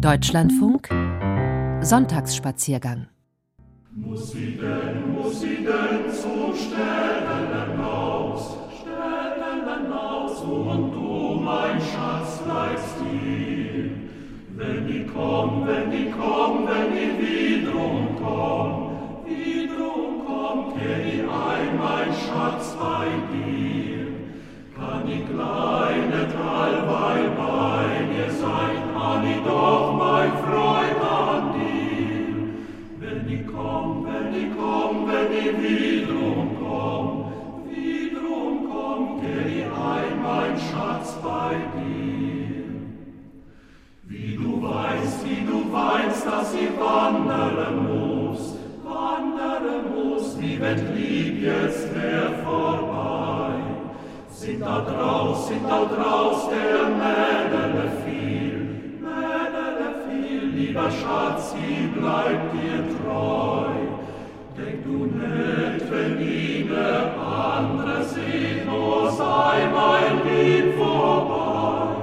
Deutschlandfunk Sonntagsspaziergang Muss sie denn, muss sie denn zum Stellenhaus, Stellenhaus, und du, mein Schatz, bleibst hier. Wenn die komm, wenn die komm, wenn die wiederum komm, wiederum komm, kehr die ein, mein Schatz, bei dir. Kann die kleine Talweil bei Sind da draus, sind da draus der Mädele viel, lieber Schatz, sie bleibt dir treu. Denk du nicht, wenn ihne andere sehen, oh sei mein Lieb vorbei.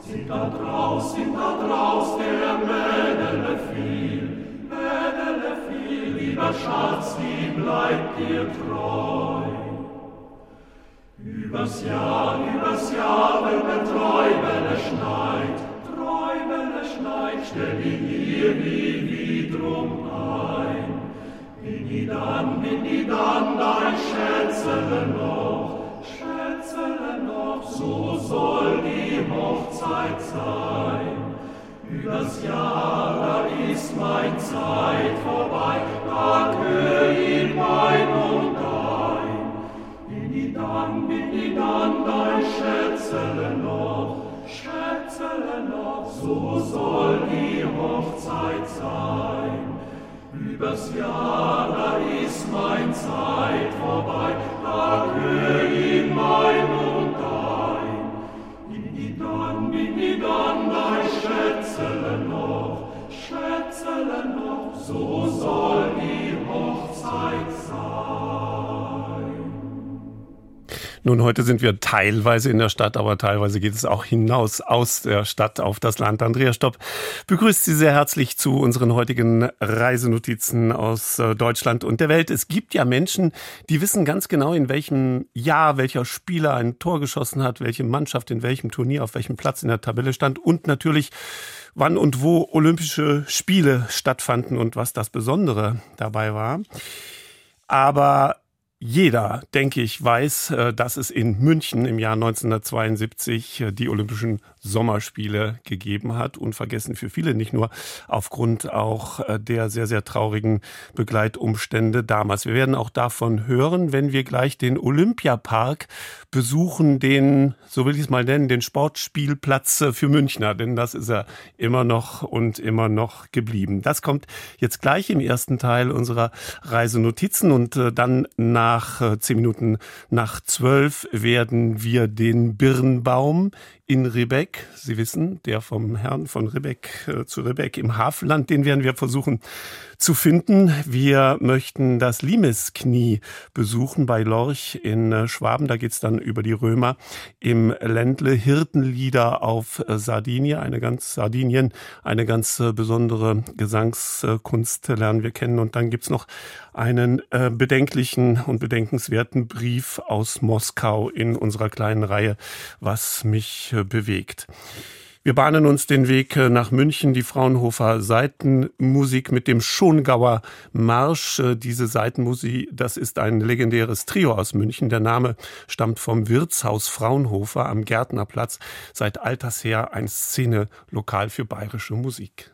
Sind da draus, sind da draus der Mädele viel, Mädele viel, lieber Schatz, sie bleibt dir treu. Übers Jahr, übers Jahr, wenn der Träubele schneit, Schneit, stell die hier nie wiederum ein. Bin i dann, bin i dann dein Schätzele noch, Schätzele noch, so soll die Hochzeit sein. Übers Jahr, da ist mein Zeit vorbei, da gehör ich mein und dein. Bin i dann, bin i dann dein Schätzele noch, Schätzele noch, so soll die Hochzeit sein. Übers Jahr, da ist mein Zeit vorbei, da gehör ich mein und dein. Bin i dann, bin i dann dein Schätzele noch, Schätzele noch, so soll die Hochzeit sein. Nun, heute sind wir teilweise in der Stadt, aber teilweise geht es auch hinaus aus der Stadt auf das Land. Andrea Stopp begrüßt Sie sehr herzlich zu unseren heutigen Reisenotizen aus äh, Deutschland und der Welt. Es gibt ja Menschen, die wissen ganz genau, in welchem Jahr welcher Spieler ein Tor geschossen hat, welche Mannschaft in welchem Turnier auf welchem Platz in der Tabelle stand und natürlich wann und wo Olympische Spiele stattfanden und was das Besondere dabei war. Aber jeder, denke ich, weiß, äh, dass es in München im Jahr 1972 äh, die Olympischen Sommerspiele gegeben hat. Unvergessen für viele, nicht nur aufgrund auch äh, der sehr, sehr traurigen Begleitumstände damals. Wir werden auch davon hören, wenn wir gleich den Olympiapark besuchen, den, so will ich es mal nennen, den Sportspielplatz für Münchner, denn das ist er immer noch und immer noch geblieben. Das kommt jetzt gleich im ersten Teil unserer Reisenotizen und dann nach nach zehn Minuten nach zwölf werden wir den Birnbaum in Ribbeck, Sie wissen, der vom Herrn von Ribbeck äh, zu Ribbeck im Hafenland, den werden wir versuchen zu finden. Wir möchten das Limesknie besuchen bei Lorch in äh, Schwaben. Da geht's dann über die Römer im Ländle. Hirtenlieder auf äh, Sardinien, eine ganz Sardinien, eine ganz besondere Gesangskunst lernen wir kennen. Und dann gibt's noch einen bedenklichen und bedenkenswerten Brief aus Moskau in unserer kleinen Reihe, was mich bewegt. Wir bahnen uns den Weg nach München, die Fraunhofer Seitenmusik mit dem Schongauer Marsch. Diese Seitenmusik, das ist ein legendäres Trio aus München. Der Name stammt vom Wirtshaus Fraunhofer am Gärtnerplatz. Seit alters her ein Szene-Lokal für bayerische Musik.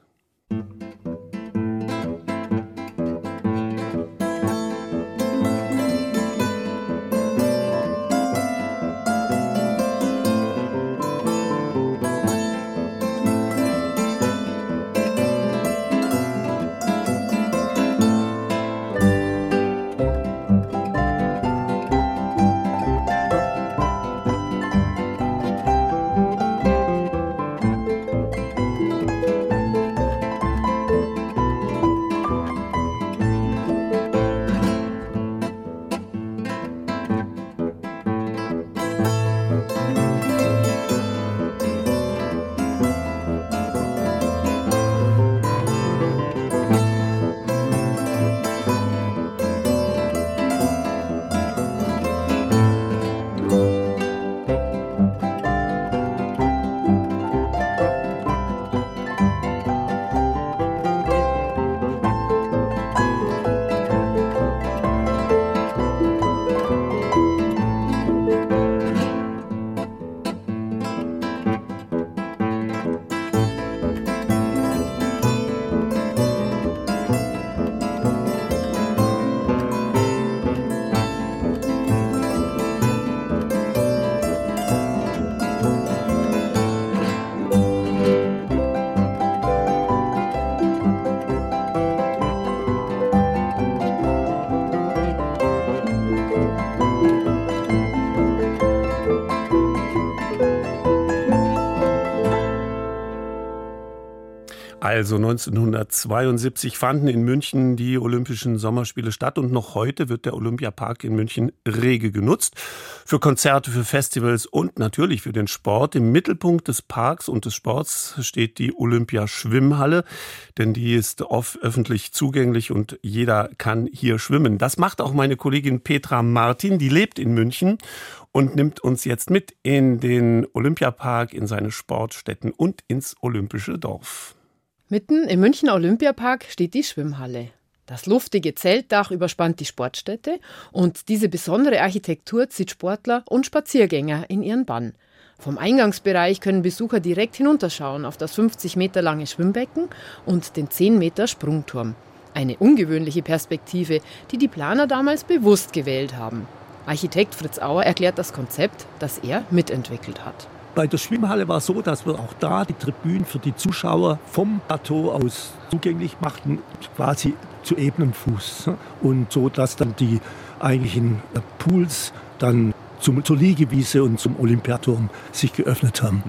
Also 1972 fanden in München die Olympischen Sommerspiele statt und noch heute wird der Olympiapark in München rege genutzt. Für Konzerte, für Festivals und natürlich für den Sport. Im Mittelpunkt des Parks und des Sports steht die Olympiaschwimmhalle, denn die ist oft öffentlich zugänglich und jeder kann hier schwimmen. Das macht auch meine Kollegin Petra Martin, die lebt in München und nimmt uns jetzt mit in den Olympiapark, in seine Sportstätten und ins Olympische Dorf. Mitten im Münchner Olympiapark steht die Schwimmhalle. Das luftige Zeltdach überspannt die Sportstätte und diese besondere Architektur zieht Sportler und Spaziergänger in ihren Bann. Vom Eingangsbereich können Besucher direkt hinunterschauen auf das 50 Meter lange Schwimmbecken und den 10 Meter Sprungturm. Eine ungewöhnliche Perspektive, die die Planer damals bewusst gewählt haben. Architekt Fritz Auer erklärt das Konzept, das er mitentwickelt hat. Bei der Schwimmhalle war es so, dass wir auch da die Tribünen für die Zuschauer vom Plateau aus zugänglich machten, quasi zu ebenem Fuß. Und so, dass dann die eigentlichen Pools dann zum, zur Liegewiese und zum Olympiaturm sich geöffnet haben.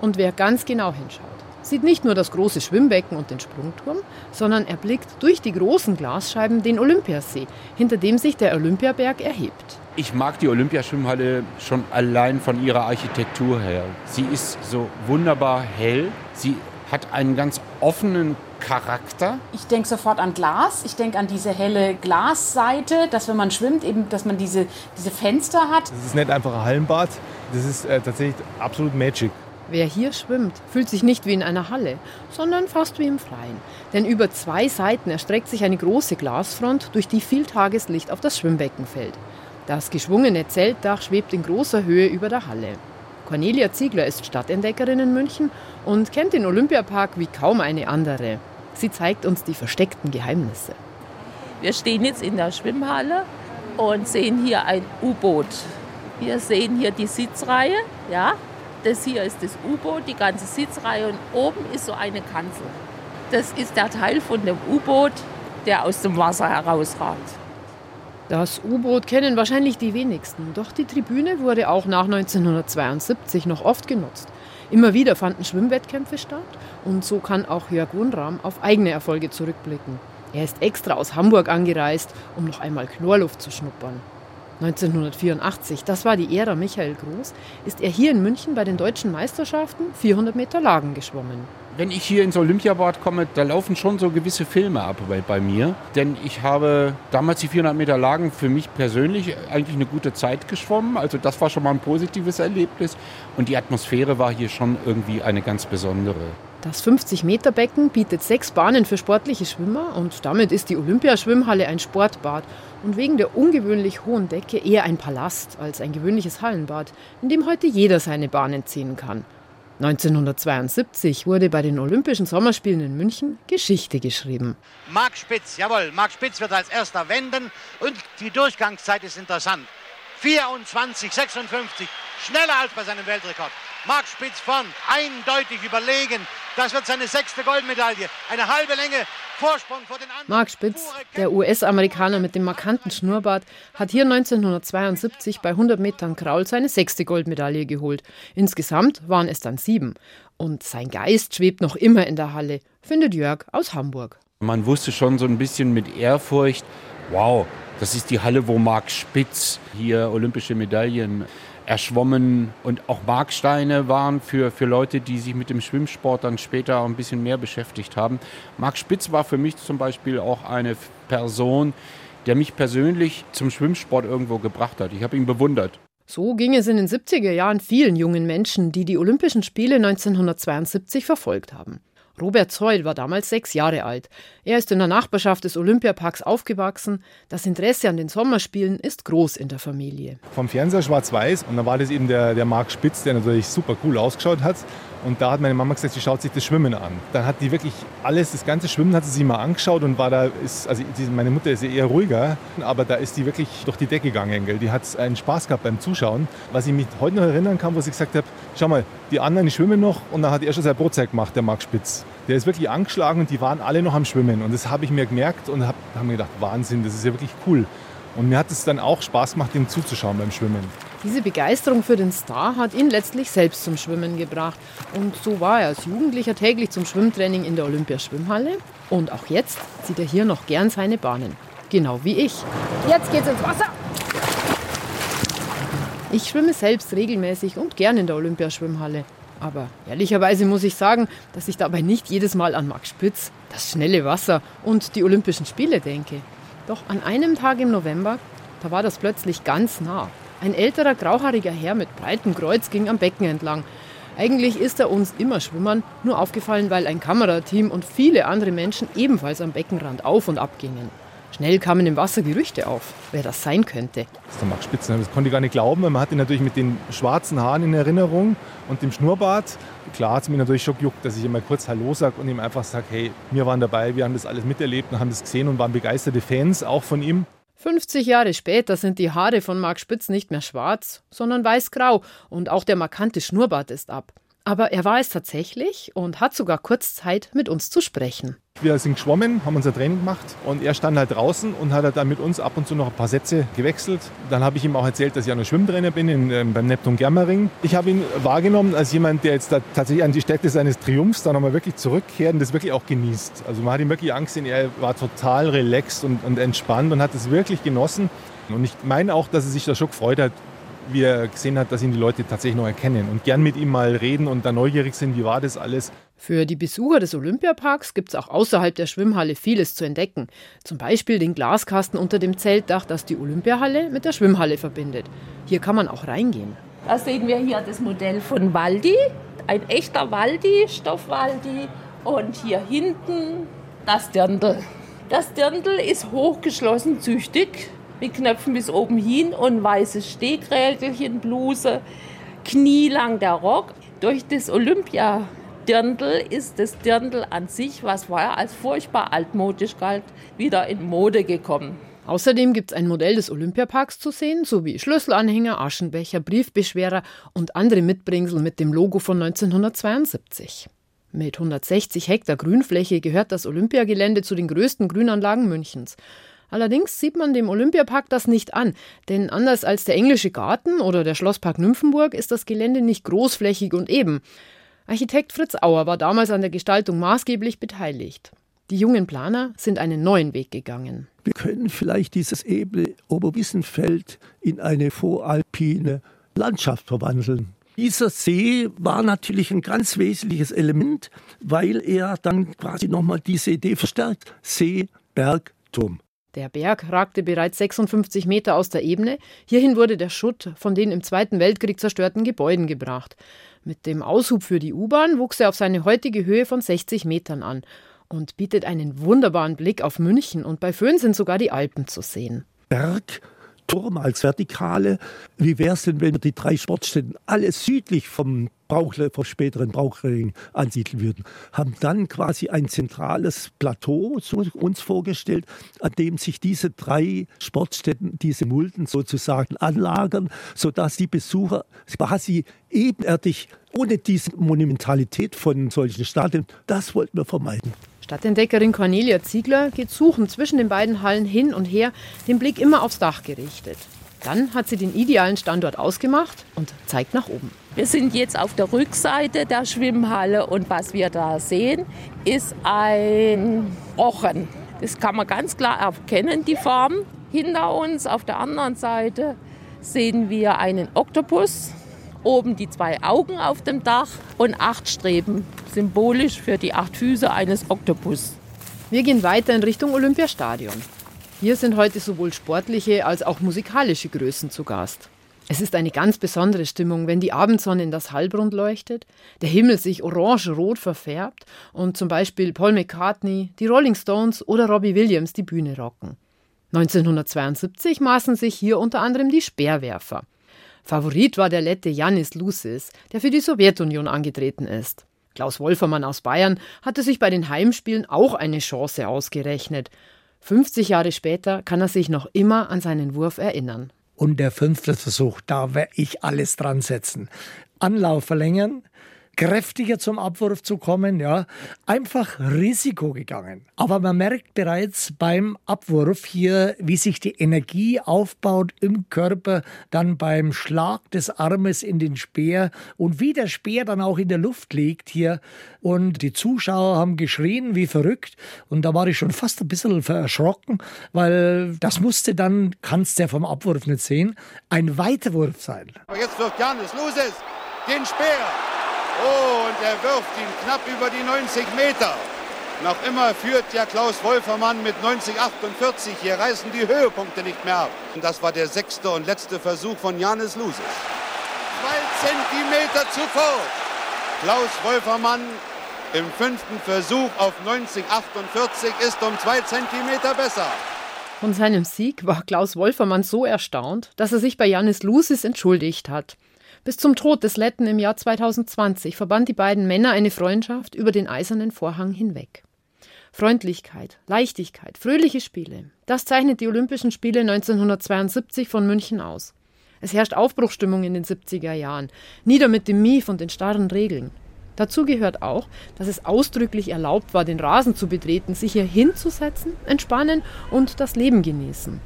Und wer ganz genau hinschaut, sieht nicht nur das große Schwimmbecken und den Sprungturm, sondern erblickt durch die großen Glasscheiben den Olympiasee, hinter dem sich der Olympiaberg erhebt. Ich mag die Olympiaschwimmhalle schon allein von ihrer Architektur her. Sie ist so wunderbar hell. Sie hat einen ganz offenen Charakter. Ich denke sofort an Glas. Ich denke an diese helle Glasseite, dass wenn man schwimmt, eben, dass man diese, diese Fenster hat. Das ist nicht einfach ein Hallenbad. Das ist äh, tatsächlich absolut Magic. Wer hier schwimmt, fühlt sich nicht wie in einer Halle, sondern fast wie im Freien. Denn über zwei Seiten erstreckt sich eine große Glasfront, durch die viel Tageslicht auf das Schwimmbecken fällt. Das geschwungene Zeltdach schwebt in großer Höhe über der Halle. Cornelia Ziegler ist Stadtentdeckerin in München und kennt den Olympiapark wie kaum eine andere. Sie zeigt uns die versteckten Geheimnisse. Wir stehen jetzt in der Schwimmhalle und sehen hier ein U-Boot. Wir sehen hier die Sitzreihe, ja. Das hier ist das U-Boot, die ganze Sitzreihe und oben ist so eine Kanzel. Das ist der Teil von dem U-Boot, der aus dem Wasser herausragt. Das U-Boot kennen wahrscheinlich die wenigsten, doch die Tribüne wurde auch nach 1972 noch oft genutzt. Immer wieder fanden Schwimmwettkämpfe statt und so kann auch Jörg Wunram auf eigene Erfolge zurückblicken. Er ist extra aus Hamburg angereist, um noch einmal Chlorluft zu schnuppern. 1984, das war die Ära Michael Groß, ist er hier in München bei den deutschen Meisterschaften 400 Meter Lagen geschwommen wenn ich hier ins Olympiabad komme, da laufen schon so gewisse Filme ab bei, bei, mir. Denn ich habe damals die 400 Meter Lagen für mich persönlich eigentlich eine gute Zeit geschwommen. Also das war schon mal ein positives Erlebnis. Und die Atmosphäre war hier schon irgendwie eine ganz besondere. Das 50-Meter-Becken bietet sechs Bahnen für sportliche Schwimmer und damit ist die Olympiaschwimmhalle ein Sportbad und wegen der ungewöhnlich hohen Decke eher ein Palast als ein gewöhnliches Hallenbad, in dem heute jeder seine Bahnen ziehen kann. 1972 wurde bei den Olympischen Sommerspielen in München Geschichte geschrieben. Marc Spitz, jawohl, Marc Spitz wird als erster wenden und die Durchgangszeit ist interessant. 24, 56, schneller als bei seinem Weltrekord. Marc Spitz vorn, eindeutig überlegen. Das wird seine sechste Goldmedaille. Eine halbe Länge Vorsprung vor den anderen. Marc Spitz, der US-Amerikaner mit dem markanten Schnurrbart, hat hier 1972 bei 100 Metern Kraul seine sechste Goldmedaille geholt. Insgesamt waren es dann sieben. Und sein Geist schwebt noch immer in der Halle, findet Jörg aus Hamburg. Man wusste schon so ein bisschen mit Ehrfurcht, wow, das ist die Halle, wo Marc Spitz hier olympische Medaillen erschwommen und auch Marksteine waren für, für Leute, die sich mit dem Schwimmsport dann später ein bisschen mehr beschäftigt haben. Marc Spitz war für mich zum Beispiel auch eine Person, der mich persönlich zum Schwimmsport irgendwo gebracht hat. Ich habe ihn bewundert. So ging es in den 70er Jahren vielen jungen Menschen, die die Olympischen Spiele 1972 verfolgt haben. Robert Zeul war damals sechs Jahre alt. Er ist in der Nachbarschaft des Olympiaparks aufgewachsen. Das Interesse an den Sommerspielen ist groß in der Familie. Vom Fernseher schwarz-weiß und da war das eben der, der Marc Spitz, der natürlich super cool ausgeschaut hat. Und da hat meine Mama gesagt, sie schaut sich das Schwimmen an. Dann hat die wirklich alles, das ganze Schwimmen hat sie sich mal angeschaut und war da, ist, also meine Mutter ist eher ruhiger, aber da ist die wirklich durch die Decke gegangen. Gell. Die hat einen Spaß gehabt beim Zuschauen. Was ich mich heute noch erinnern kann, wo sie gesagt habe, schau mal, die anderen, schwimmen noch und dann hat er schon sein Brotzeit gemacht, der Marc Spitz. Der ist wirklich angeschlagen und die waren alle noch am Schwimmen. Und das habe ich mir gemerkt und habe hab mir gedacht, Wahnsinn, das ist ja wirklich cool. Und mir hat es dann auch Spaß gemacht, ihm zuzuschauen beim Schwimmen. Diese Begeisterung für den Star hat ihn letztlich selbst zum Schwimmen gebracht. Und so war er als Jugendlicher täglich zum Schwimmtraining in der Olympiaschwimmhalle. Und auch jetzt zieht er hier noch gern seine Bahnen. Genau wie ich. Jetzt geht's ins Wasser! Ich schwimme selbst regelmäßig und gern in der Olympiaschwimmhalle. Aber ehrlicherweise muss ich sagen, dass ich dabei nicht jedes Mal an Max Spitz, das schnelle Wasser und die Olympischen Spiele denke. Doch an einem Tag im November, da war das plötzlich ganz nah. Ein älterer grauhaariger Herr mit breitem Kreuz ging am Becken entlang. Eigentlich ist er uns immer Schwimmern nur aufgefallen, weil ein Kamerateam und viele andere Menschen ebenfalls am Beckenrand auf und ab gingen. Schnell kamen im Wasser Gerüchte auf, wer das sein könnte. Das ist der Max Spitzer. Das konnte ich gar nicht glauben. Man hat ihn natürlich mit den schwarzen Haaren in Erinnerung und dem Schnurrbart. Klar hat es mich natürlich schon gejuckt, dass ich ihm mal kurz Hallo sage und ihm einfach sage, hey, wir waren dabei, wir haben das alles miterlebt und haben das gesehen und waren begeisterte Fans, auch von ihm. 50 Jahre später sind die Haare von Marc Spitz nicht mehr schwarz, sondern weiß-grau und auch der markante Schnurrbart ist ab. Aber er war es tatsächlich und hat sogar kurz Zeit, mit uns zu sprechen. Wir sind geschwommen, haben unser Training gemacht und er stand halt draußen und hat dann mit uns ab und zu noch ein paar Sätze gewechselt. Dann habe ich ihm auch erzählt, dass ich ja noch Schwimmtrainer bin in, äh, beim Neptun Germering. Ich habe ihn wahrgenommen als jemand, der jetzt tatsächlich an die Stätte seines Triumphs dann nochmal wirklich zurückkehrt und das wirklich auch genießt. Also man hat ihm wirklich Angst, er war total relaxed und, und entspannt und hat es wirklich genossen. Und ich meine auch, dass er sich da schon gefreut hat, wie er gesehen hat, dass ihn die Leute tatsächlich noch erkennen und gern mit ihm mal reden und da neugierig sind, wie war das alles. Für die Besucher des Olympiaparks gibt es auch außerhalb der Schwimmhalle vieles zu entdecken. Zum Beispiel den Glaskasten unter dem Zeltdach, das die Olympiahalle mit der Schwimmhalle verbindet. Hier kann man auch reingehen. Da sehen wir hier das Modell von Waldi, ein echter Waldi, Stoffwaldi. Und hier hinten das Dirndl. Das Dirndl ist hochgeschlossen züchtig mit Knöpfen bis oben hin und weißes Stehgrätelchen, Bluse, knielang der Rock. Durch das Olympia-Dirndl ist das Dirndl an sich, was vorher als furchtbar altmodisch galt, wieder in Mode gekommen. Außerdem gibt es ein Modell des Olympiaparks zu sehen, sowie Schlüsselanhänger, Aschenbecher, Briefbeschwerer und andere Mitbringsel mit dem Logo von 1972. Mit 160 Hektar Grünfläche gehört das Olympiagelände zu den größten Grünanlagen Münchens. Allerdings sieht man dem Olympiapark das nicht an, denn anders als der englische Garten oder der Schlosspark Nymphenburg ist das Gelände nicht großflächig und eben. Architekt Fritz Auer war damals an der Gestaltung maßgeblich beteiligt. Die jungen Planer sind einen neuen Weg gegangen. Wir können vielleicht dieses ebene Oberwissenfeld in eine voralpine Landschaft verwandeln. Dieser See war natürlich ein ganz wesentliches Element, weil er dann quasi nochmal diese Idee verstärkt. See, Berg, Turm. Der Berg ragte bereits 56 Meter aus der Ebene. Hierhin wurde der Schutt von den im Zweiten Weltkrieg zerstörten Gebäuden gebracht. Mit dem Aushub für die U-Bahn wuchs er auf seine heutige Höhe von 60 Metern an und bietet einen wunderbaren Blick auf München und bei Föhn sind sogar die Alpen zu sehen. Berg, Turm als Vertikale. Wie wäre es denn, wenn wir die drei Sportstätten alle südlich vom Brauchle, vom späteren Brauchring ansiedeln würden? Haben dann quasi ein zentrales Plateau uns vorgestellt, an dem sich diese drei Sportstätten, diese Mulden sozusagen anlagern, sodass die Besucher quasi ebenerdig ohne diese Monumentalität von solchen Stadien, das wollten wir vermeiden. Stadtentdeckerin Cornelia Ziegler geht suchen zwischen den beiden Hallen hin und her, den Blick immer aufs Dach gerichtet. Dann hat sie den idealen Standort ausgemacht und zeigt nach oben. Wir sind jetzt auf der Rückseite der Schwimmhalle und was wir da sehen, ist ein Rochen. Das kann man ganz klar erkennen, die Form. Hinter uns auf der anderen Seite sehen wir einen Oktopus, oben die zwei Augen auf dem Dach und acht Streben, symbolisch für die acht Füße eines Oktopus. Wir gehen weiter in Richtung Olympiastadion. Hier sind heute sowohl sportliche als auch musikalische Größen zu Gast. Es ist eine ganz besondere Stimmung, wenn die Abendsonne in das Halbrund leuchtet, der Himmel sich orange-rot verfärbt und zum Beispiel Paul McCartney, die Rolling Stones oder Robbie Williams die Bühne rocken. 1972 maßen sich hier unter anderem die Speerwerfer. Favorit war der Lette Janis Lucis, der für die Sowjetunion angetreten ist. Klaus Wolfermann aus Bayern hatte sich bei den Heimspielen auch eine Chance ausgerechnet. 50 Jahre später kann er sich noch immer an seinen Wurf erinnern. Und der fünfte Versuch, da werde ich alles dran setzen. Anlauf verlängern, kräftiger zum Abwurf zu kommen, ja, einfach Risiko gegangen. Aber man merkt bereits beim Abwurf hier, wie sich die Energie aufbaut im Körper, dann beim Schlag des Armes in den Speer und wie der Speer dann auch in der Luft liegt hier. Und die Zuschauer haben geschrien wie verrückt und da war ich schon fast ein bisschen erschrocken, weil das musste dann, kannst du ja vom Abwurf nicht sehen, ein Weiterwurf sein. Jetzt wirft Janis Lusis den Speer. Oh, und er wirft ihn knapp über die 90 Meter. Noch immer führt ja Klaus Wolfermann mit 90,48. Hier reißen die Höhepunkte nicht mehr ab. Und das war der sechste und letzte Versuch von Janis Lusis. Zwei Zentimeter zu kurz. Klaus Wolfermann im fünften Versuch auf 90,48 ist um zwei Zentimeter besser. Von seinem Sieg war Klaus Wolfermann so erstaunt, dass er sich bei Janis Lusis entschuldigt hat. Bis zum Tod des Letten im Jahr 2020 verband die beiden Männer eine Freundschaft über den eisernen Vorhang hinweg. Freundlichkeit, Leichtigkeit, fröhliche Spiele, das zeichnet die Olympischen Spiele 1972 von München aus. Es herrscht Aufbruchstimmung in den 70er Jahren, nieder mit dem Mief und den starren Regeln. Dazu gehört auch, dass es ausdrücklich erlaubt war, den Rasen zu betreten, sich hier hinzusetzen, entspannen und das Leben genießen.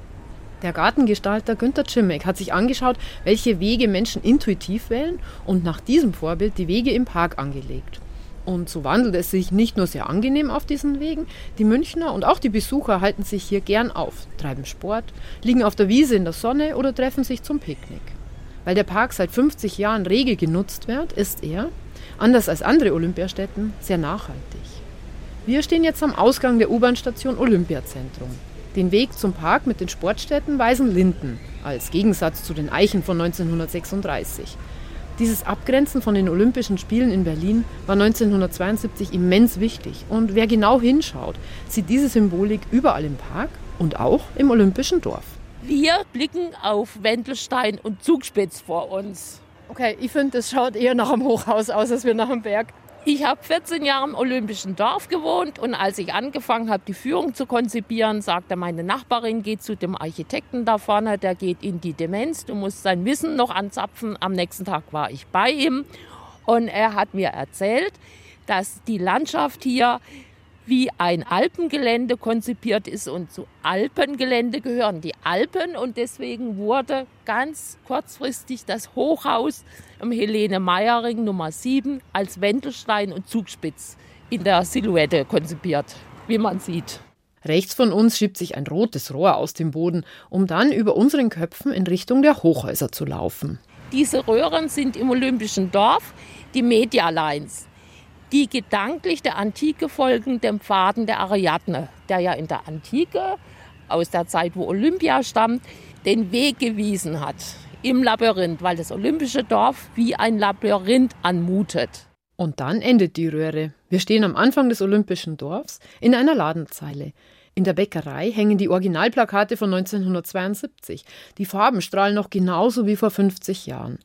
Der Gartengestalter Günter Czimek hat sich angeschaut, welche Wege Menschen intuitiv wählen und nach diesem Vorbild die Wege im Park angelegt. Und so wandelt es sich nicht nur sehr angenehm auf diesen Wegen, die Münchner und auch die Besucher halten sich hier gern auf, treiben Sport, liegen auf der Wiese in der Sonne oder treffen sich zum Picknick. Weil der Park seit 50 Jahren rege genutzt wird, ist er, anders als andere Olympiastätten, sehr nachhaltig. Wir stehen jetzt am Ausgang der U-Bahn-Station Olympiazentrum. Den Weg zum Park mit den Sportstätten weisen Linden, als Gegensatz zu den Eichen von 1936. Dieses Abgrenzen von den Olympischen Spielen in Berlin war 1972 immens wichtig. Und wer genau hinschaut, sieht diese Symbolik überall im Park und auch im Olympischen Dorf. Wir blicken auf Wendelstein und Zugspitz vor uns. Okay, ich finde, das schaut eher nach einem Hochhaus aus, als wir nach einem Berg. Ich habe 14 Jahre im Olympischen Dorf gewohnt und als ich angefangen habe, die Führung zu konzipieren, sagte meine Nachbarin, geht zu dem Architekten da vorne, der geht in die Demenz, du musst sein Wissen noch anzapfen. Am nächsten Tag war ich bei ihm und er hat mir erzählt, dass die Landschaft hier wie ein Alpengelände konzipiert ist und zu Alpengelände gehören die Alpen und deswegen wurde ganz kurzfristig das Hochhaus am Helene Meyering Nummer 7 als Wendelstein und Zugspitz in der Silhouette konzipiert, wie man sieht. Rechts von uns schiebt sich ein rotes Rohr aus dem Boden, um dann über unseren Köpfen in Richtung der Hochhäuser zu laufen. Diese Röhren sind im Olympischen Dorf die Media Lines die gedanklich der Antike folgen, dem Pfaden der Ariadne, der ja in der Antike, aus der Zeit, wo Olympia stammt, den Weg gewiesen hat im Labyrinth, weil das olympische Dorf wie ein Labyrinth anmutet. Und dann endet die Röhre. Wir stehen am Anfang des olympischen Dorfs in einer Ladenzeile. In der Bäckerei hängen die Originalplakate von 1972. Die Farben strahlen noch genauso wie vor 50 Jahren.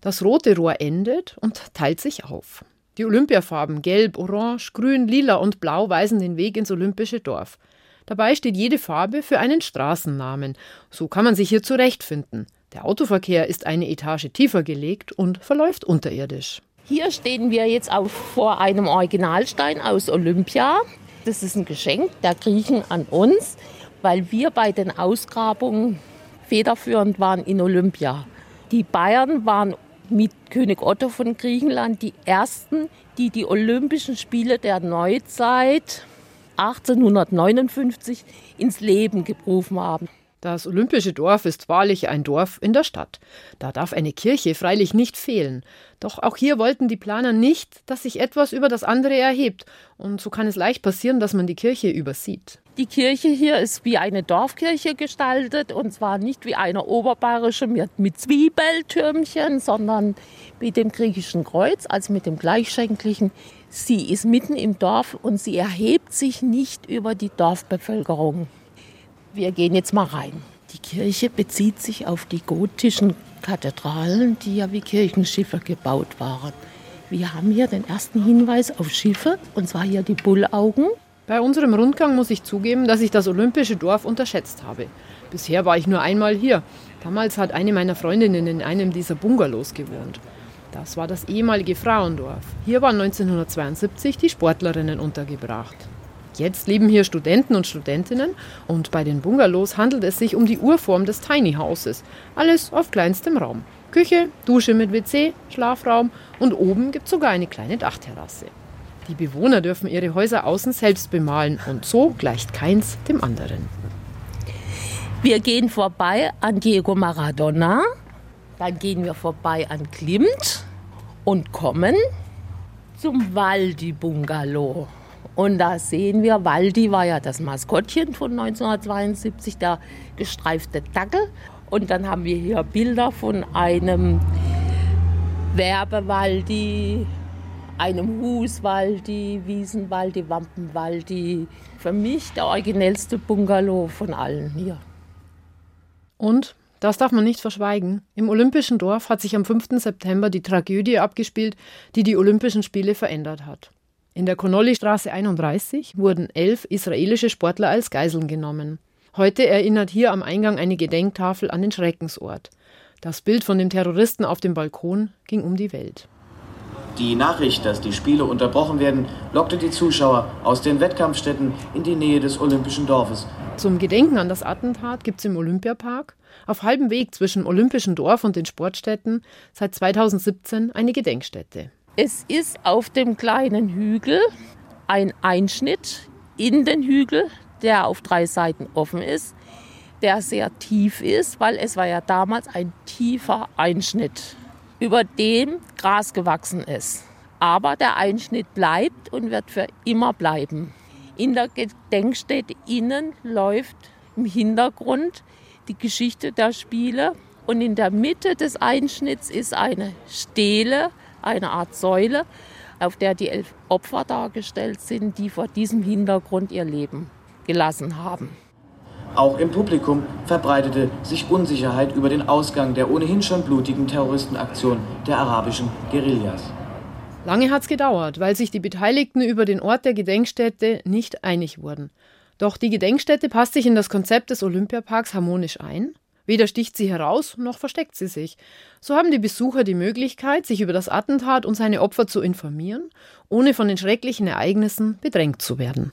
Das rote Rohr endet und teilt sich auf. Die Olympiafarben Gelb, Orange, Grün, Lila und Blau weisen den Weg ins olympische Dorf. Dabei steht jede Farbe für einen Straßennamen. So kann man sich hier zurechtfinden. Der Autoverkehr ist eine Etage tiefer gelegt und verläuft unterirdisch. Hier stehen wir jetzt auf, vor einem Originalstein aus Olympia. Das ist ein Geschenk der Griechen an uns, weil wir bei den Ausgrabungen federführend waren in Olympia. Die Bayern waren mit König Otto von Griechenland die ersten, die die Olympischen Spiele der Neuzeit 1859 ins Leben gerufen haben. Das olympische Dorf ist wahrlich ein Dorf in der Stadt. Da darf eine Kirche freilich nicht fehlen. Doch auch hier wollten die Planer nicht, dass sich etwas über das andere erhebt. Und so kann es leicht passieren, dass man die Kirche übersieht. Die Kirche hier ist wie eine Dorfkirche gestaltet und zwar nicht wie eine oberbayerische mit Zwiebeltürmchen, sondern mit dem griechischen Kreuz, also mit dem gleichschenklichen. Sie ist mitten im Dorf und sie erhebt sich nicht über die Dorfbevölkerung. Wir gehen jetzt mal rein. Die Kirche bezieht sich auf die gotischen Kathedralen, die ja wie Kirchenschiffe gebaut waren. Wir haben hier den ersten Hinweis auf Schiffe, und zwar hier die Bullaugen. Bei unserem Rundgang muss ich zugeben, dass ich das olympische Dorf unterschätzt habe. Bisher war ich nur einmal hier. Damals hat eine meiner Freundinnen in einem dieser Bungalows gewohnt. Das war das ehemalige Frauendorf. Hier waren 1972 die Sportlerinnen untergebracht. Jetzt leben hier Studenten und Studentinnen und bei den Bungalows handelt es sich um die Urform des Tiny Houses. Alles auf kleinstem Raum. Küche, Dusche mit WC, Schlafraum und oben gibt es sogar eine kleine Dachterrasse. Die Bewohner dürfen ihre Häuser außen selbst bemalen und so gleicht keins dem anderen. Wir gehen vorbei an Diego Maradona, dann gehen wir vorbei an Klimt und kommen zum Waldi Bungalow. Und da sehen wir, Waldi war ja das Maskottchen von 1972, der gestreifte Dackel. Und dann haben wir hier Bilder von einem Werbewaldi, einem Huswaldi, Wiesenwaldi, Wampenwaldi. Für mich der originellste Bungalow von allen hier. Und das darf man nicht verschweigen. Im Olympischen Dorf hat sich am 5. September die Tragödie abgespielt, die die Olympischen Spiele verändert hat. In der Konolly-Straße 31 wurden elf israelische Sportler als Geiseln genommen. Heute erinnert hier am Eingang eine Gedenktafel an den Schreckensort. Das Bild von dem Terroristen auf dem Balkon ging um die Welt. Die Nachricht, dass die Spiele unterbrochen werden, lockte die Zuschauer aus den Wettkampfstätten in die Nähe des Olympischen Dorfes. Zum Gedenken an das Attentat gibt es im Olympiapark auf halbem Weg zwischen Olympischen Dorf und den Sportstätten seit 2017 eine Gedenkstätte. Es ist auf dem kleinen Hügel ein Einschnitt in den Hügel, der auf drei Seiten offen ist, der sehr tief ist, weil es war ja damals ein tiefer Einschnitt, über dem Gras gewachsen ist. Aber der Einschnitt bleibt und wird für immer bleiben. In der Gedenkstätte innen läuft im Hintergrund die Geschichte der Spiele und in der Mitte des Einschnitts ist eine Stele eine Art Säule, auf der die elf Opfer dargestellt sind, die vor diesem Hintergrund ihr Leben gelassen haben. Auch im Publikum verbreitete sich Unsicherheit über den Ausgang der ohnehin schon blutigen Terroristenaktion der arabischen Guerillas. Lange hat es gedauert, weil sich die Beteiligten über den Ort der Gedenkstätte nicht einig wurden. Doch die Gedenkstätte passt sich in das Konzept des Olympiaparks harmonisch ein Weder sticht sie heraus, noch versteckt sie sich. So haben die Besucher die Möglichkeit, sich über das Attentat und seine Opfer zu informieren, ohne von den schrecklichen Ereignissen bedrängt zu werden.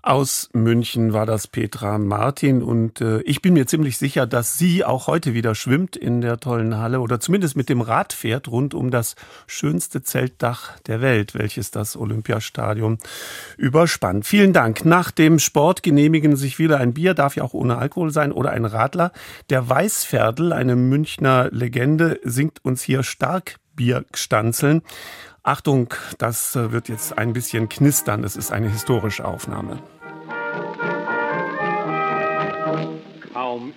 Aus München war das Petra Martin und äh, ich bin mir ziemlich sicher, dass sie auch heute wieder schwimmt in der tollen Halle oder zumindest mit dem Rad fährt rund um das schönste Zeltdach der Welt, welches das Olympiastadion überspannt. Vielen Dank. Nach dem Sport genehmigen sich wieder ein Bier, darf ja auch ohne Alkohol sein oder ein Radler. Der Weißferdel, eine Münchner Legende, singt uns hier stark Bierstanzeln. Achtung, das äh, wird jetzt ein bisschen knistern. Es ist eine historische Aufnahme.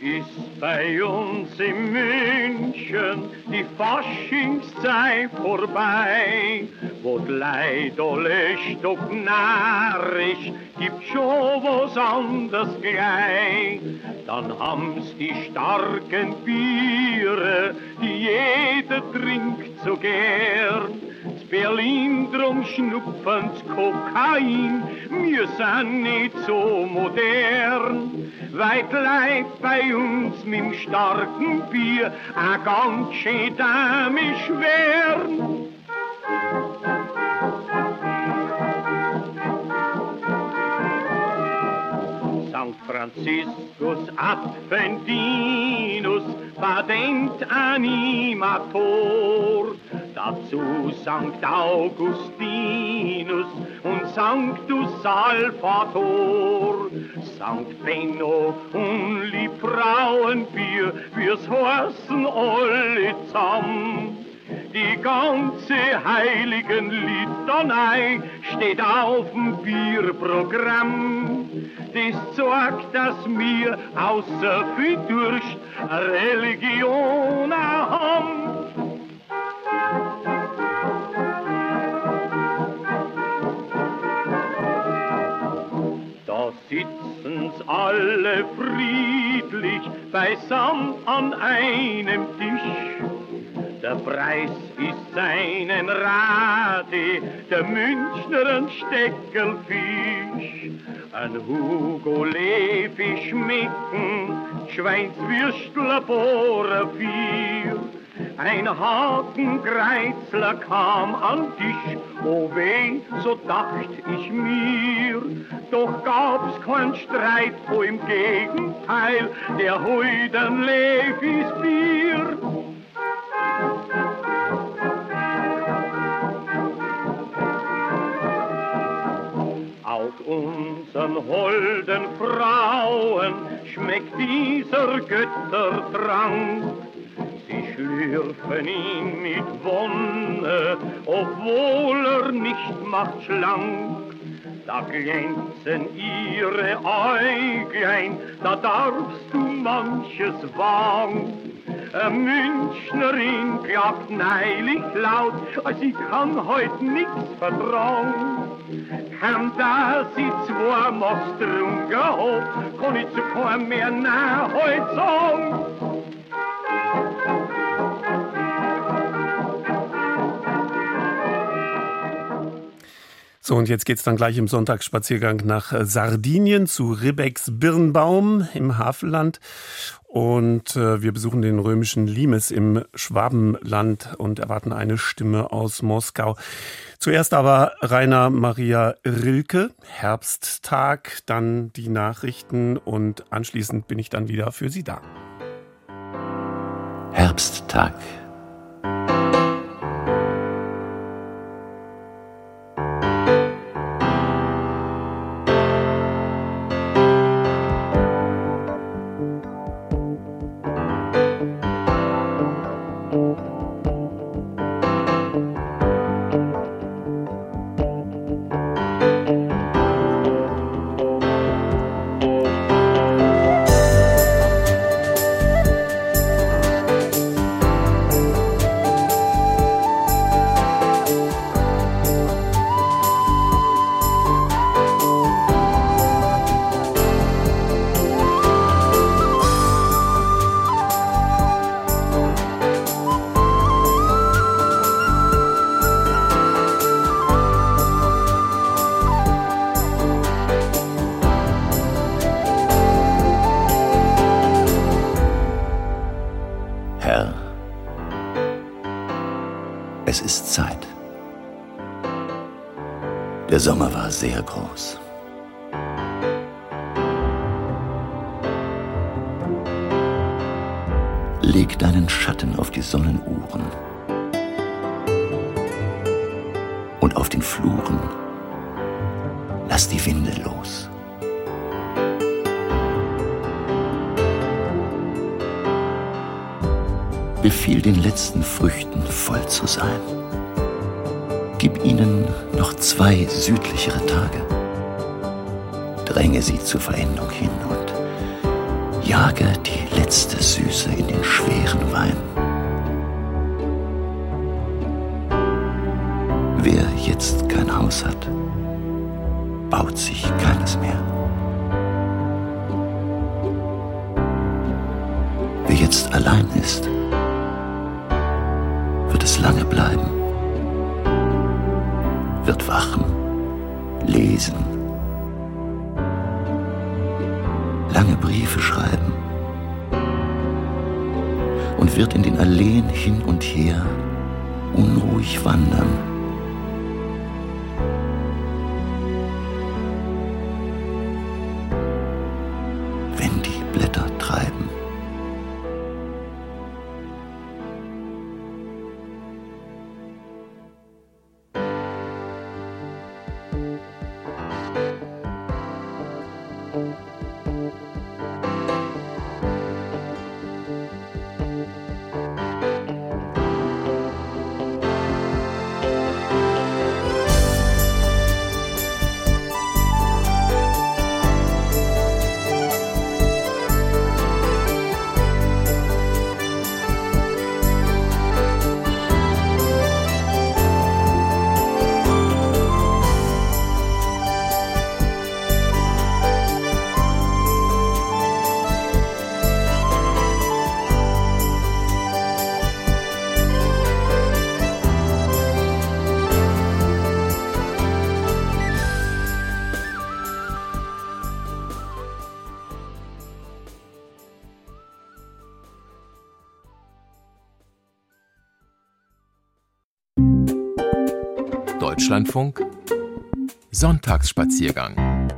Ist bei uns in München die Faschingszeit vorbei, wo Leute alle stocknarrisch, gibt schon was anderes gleich. Dann haben's die starken Biere, die jeder trinkt so gern. Berlin drum schnupfen's Kokain, wir sind nicht so modern. Weit bleibt bei uns mit'm starken Bier a ganz schön damisch werden. St. Franziskus Adventinus, Patent Animator. Dazu St. Augustinus und Sanctus Salvator, St. Benno und lieb Frauenbier, wir's heißen alle zusammen. Die ganze heiligen Litanei steht auf dem Bierprogramm. Das zeigt, dass wir außer viel Durst Religion haben. Da sitzen's alle friedlich beisammen an einem Tisch. Der Preis ist seinen Rate, der Münchner ein Steckelfisch. Ein Hugo Levi schmecken, Schweinswürstler Bohrer vier. Ein Hakenkreuzler kam an Tisch, oh weh, so dacht ich mir. Doch gab's keinen Streit, oh im Gegenteil, der Heuden Levis Bier. Auch unseren holden Frauen schmeckt dieser Göttertrank. Sie schlürfen ihn mit Wonne, obwohl er nicht macht schlank. Da glänzen ihre Äuglein, da darfst du manches wagen. Eine Münchnerin klagt neilig laut, ich kann heut nix vertrauen. Kam da sie zweimal strungen hoch, kann ich zu keinem mehr nah heut sagen. So, und jetzt geht's dann gleich im Sonntagsspaziergang nach äh, Sardinien zu Ribecks Birnbaum im Havelland. Und äh, wir besuchen den römischen Limes im Schwabenland und erwarten eine Stimme aus Moskau. Zuerst aber Rainer Maria Rilke, Herbsttag, dann die Nachrichten und anschließend bin ich dann wieder für Sie da. Herbsttag Sommer war sehr groß. Leg deinen Schatten auf die Sonnenuhren und auf den Fluren lass die Winde los. Befiehl den letzten Früchten voll zu sein. Gib ihnen noch zwei südlichere Tage. Dränge sie zur Verendung hin und jage die letzte Süße in den schweren Wein. Wer jetzt kein Haus hat, baut sich keines mehr. Wer jetzt allein ist, wird es lange bleiben wird wachen, lesen, lange Briefe schreiben. Und wird in den Alleen hin und her unruhig wandern Deutschlandfunk Sonntagsspaziergang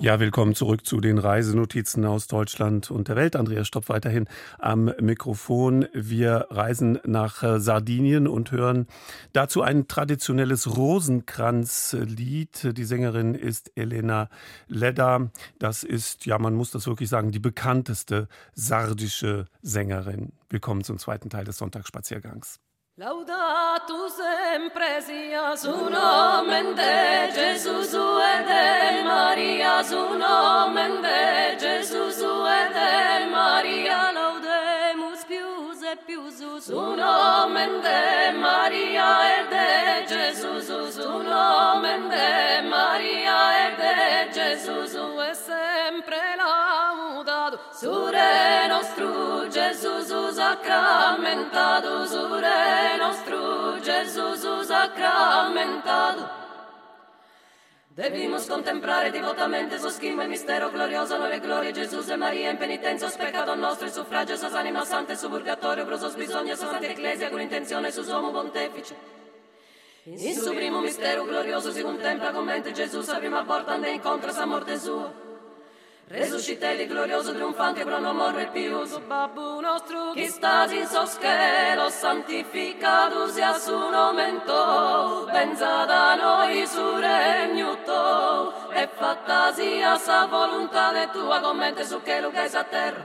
Ja, willkommen zurück zu den Reisenotizen aus Deutschland und der Welt. Andreas Stopp weiterhin am Mikrofon. Wir reisen nach äh, Sardinien und hören dazu ein traditionelles Rosenkranzlied. Die Sängerin ist Elena Ledda. Das ist, ja, man muss das wirklich sagen, die bekannteste sardische Sängerin. Willkommen zum zweiten Teil des Sonntagsspaziergangs. Laudato sempre sia su nome de Gesù su ed Maria su nome de Gesù su ed Maria. Laudemus più e più su su nome de Maria ed de Gesù su su nome de Maria ed sure nostru Gesù sacramentado sure nostru Gesù sacramentado Debimos contemplare divotamente su schimo il mistero glorioso, noi glorie Gesù e Maria in penitenza, peccato nostro e suffragio, sos anima sante su purgatorio, bisogna, sos santa ecclesia con intenzione su uomo pontefice. In su primo mistero glorioso si contempla commente Gesù, sa prima volta ande incontra sa morte sua. Resuscitelli glorioso triunfante pro nomor piuso Babbu nostro Chi stas in soschelo santificato sia su nomento Benza da noi su regno tuo. E fatta sia sa volontà de tua Commente su che lugai a terra.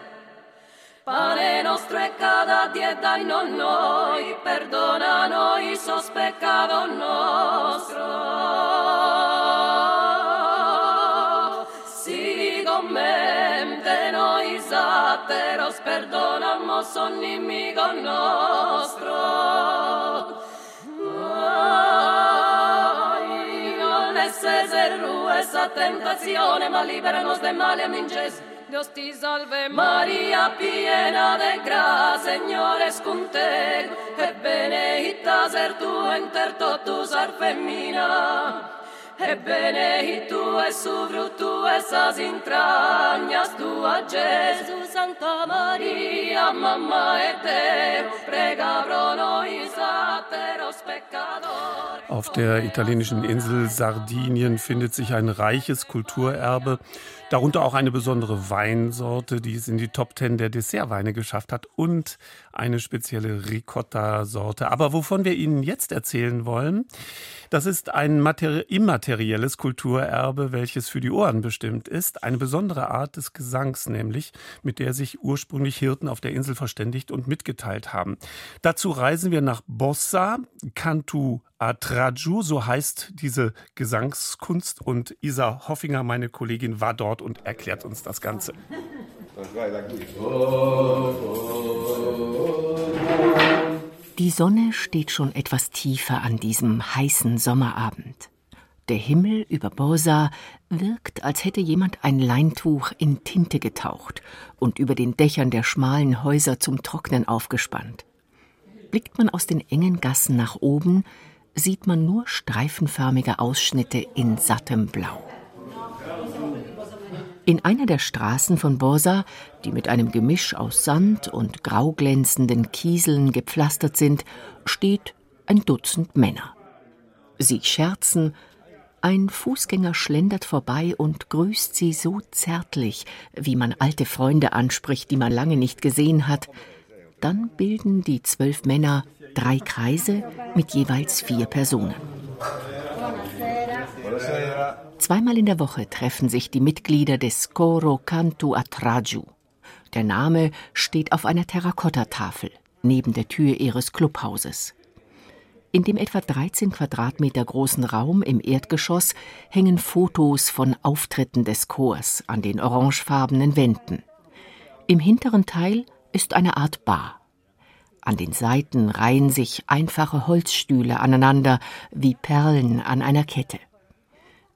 Pane nostro è cada die dai non noi Perdona noi sos peccato nostro noi sateros Perdonamos son nemigo nostro Ay, non essere esa tentazione Ma liberanos de male amin Gesù Dios ti salve Maria piena de gracia, Señor es contigo, e benedicta ser tu enter totus ar femmina. E benedictu es su fructu esas entrañas tua, Gesù, Santa Maria, mamma e Deo, prega pro noi sateros. Auf der italienischen Insel Sardinien findet sich ein reiches Kulturerbe, darunter auch eine besondere Weinsorte, die es in die Top Ten der Dessertweine geschafft hat und eine spezielle Ricotta-Sorte. Aber wovon wir Ihnen jetzt erzählen wollen, das ist ein immaterielles Kulturerbe, welches für die Ohren bestimmt ist. Eine besondere Art des Gesangs nämlich, mit der sich ursprünglich Hirten auf der Insel verständigt und mitgeteilt haben. Dazu reisen wir nach Bossa, Cantu Atraju, so heißt diese Gesangskunst. Und Isa Hoffinger, meine Kollegin, war dort und erklärt uns das Ganze. Die Sonne steht schon etwas tiefer an diesem heißen Sommerabend. Der Himmel über Bosa wirkt, als hätte jemand ein Leintuch in Tinte getaucht und über den Dächern der schmalen Häuser zum Trocknen aufgespannt. Blickt man aus den engen Gassen nach oben, sieht man nur streifenförmige Ausschnitte in sattem Blau. In einer der Straßen von Borsa, die mit einem Gemisch aus Sand und grauglänzenden Kieseln gepflastert sind, steht ein Dutzend Männer. Sie scherzen, ein Fußgänger schlendert vorbei und grüßt sie so zärtlich, wie man alte Freunde anspricht, die man lange nicht gesehen hat. Dann bilden die zwölf Männer drei Kreise mit jeweils vier Personen. Zweimal in der Woche treffen sich die Mitglieder des Coro Cantu Atraju. Der Name steht auf einer Terrakottatafel neben der Tür ihres Clubhauses. In dem etwa 13 Quadratmeter großen Raum im Erdgeschoss hängen Fotos von Auftritten des Chors an den orangefarbenen Wänden. Im hinteren Teil ist eine Art Bar. An den Seiten reihen sich einfache Holzstühle aneinander wie Perlen an einer Kette.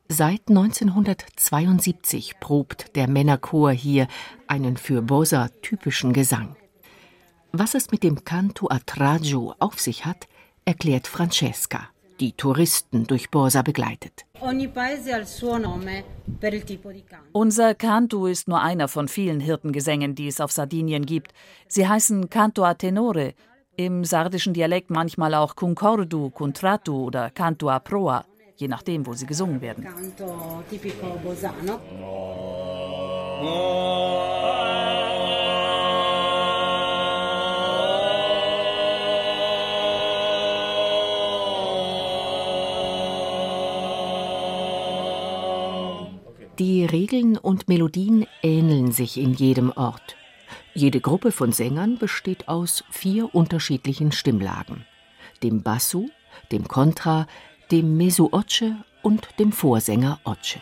Seit 1972 probt der Männerchor hier einen für Bosa typischen Gesang. Was es mit dem Canto a Traggio auf sich hat, erklärt Francesca, die Touristen durch Bosa begleitet. Unser Canto ist nur einer von vielen Hirtengesängen, die es auf Sardinien gibt. Sie heißen Canto a Tenore. Im sardischen Dialekt manchmal auch Concordu, Contrattu oder Canto a Proa, je nachdem, wo sie gesungen werden. Canto Die Regeln und Melodien ähneln sich in jedem Ort. Jede Gruppe von Sängern besteht aus vier unterschiedlichen Stimmlagen: dem Basso, dem Kontra, dem Mesu Oce und dem Vorsänger Oce.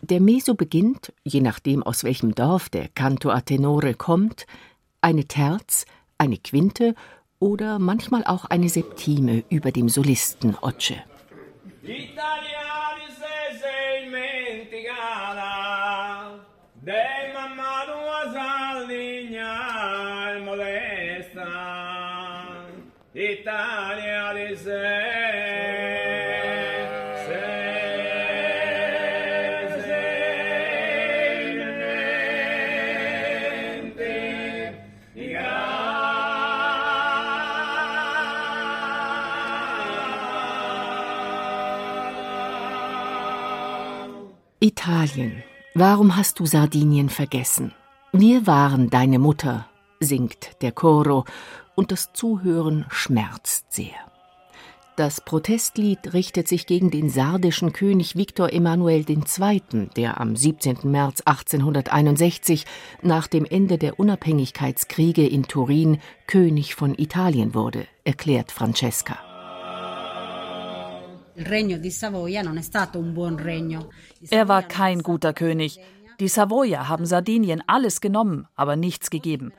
Der Meso beginnt, je nachdem aus welchem Dorf der Canto a tenore kommt, eine Terz, eine Quinte oder manchmal auch eine Septime über dem Solisten Oce. Italiani Italien, warum hast du Sardinien vergessen? Wir waren deine Mutter, singt der Choro, und das Zuhören schmerzt sehr. Das Protestlied richtet sich gegen den sardischen König Viktor Emanuel II., der am 17. März 1861 nach dem Ende der Unabhängigkeitskriege in Turin König von Italien wurde, erklärt Francesca. Er war kein guter König. Die Savoyer haben Sardinien alles genommen, aber nichts gegeben.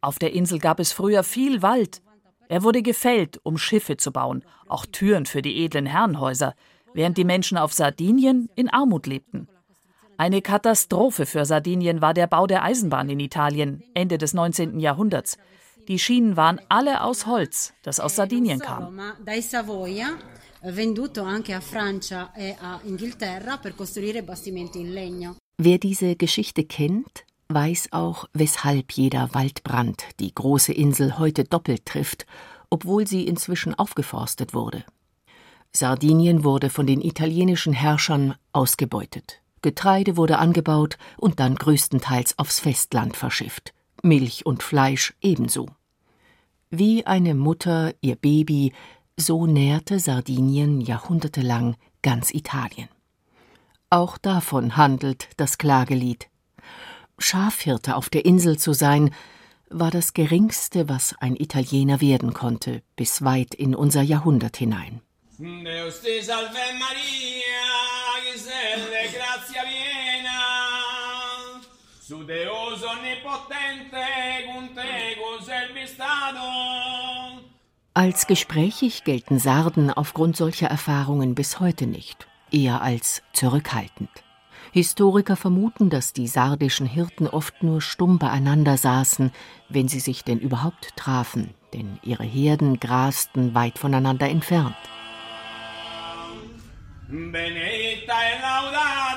Auf der Insel gab es früher viel Wald. Er wurde gefällt, um Schiffe zu bauen, auch Türen für die edlen Herrenhäuser, während die Menschen auf Sardinien in Armut lebten. Eine Katastrophe für Sardinien war der Bau der Eisenbahn in Italien Ende des 19. Jahrhunderts. Die Schienen waren alle aus Holz, das aus Sardinien kam. Venduto anche a Francia e a Inghilterra per costruire bastimenti in legno. Wer diese Geschichte kennt, weiß auch, weshalb jeder Waldbrand die große Insel heute doppelt trifft, obwohl sie inzwischen aufgeforstet wurde. Sardinien wurde von den italienischen Herrschern ausgebeutet. Getreide wurde angebaut und dann größtenteils aufs Festland verschifft. Milch und Fleisch ebenso. Wie eine Mutter ihr Baby, so nährte Sardinien jahrhundertelang ganz Italien. Auch davon handelt das Klagelied. Schafhirte auf der Insel zu sein, war das Geringste, was ein Italiener werden konnte, bis weit in unser Jahrhundert hinein. Deus te salve Maria, sei grazia piena, su Deus onnipotente, con te conservi stato. Als gesprächig gelten Sarden aufgrund solcher Erfahrungen bis heute nicht, eher als zurückhaltend. Historiker vermuten, dass die sardischen Hirten oft nur stumm beieinander saßen, wenn sie sich denn überhaupt trafen, denn ihre Herden grasten weit voneinander entfernt. Benedetta e laudata,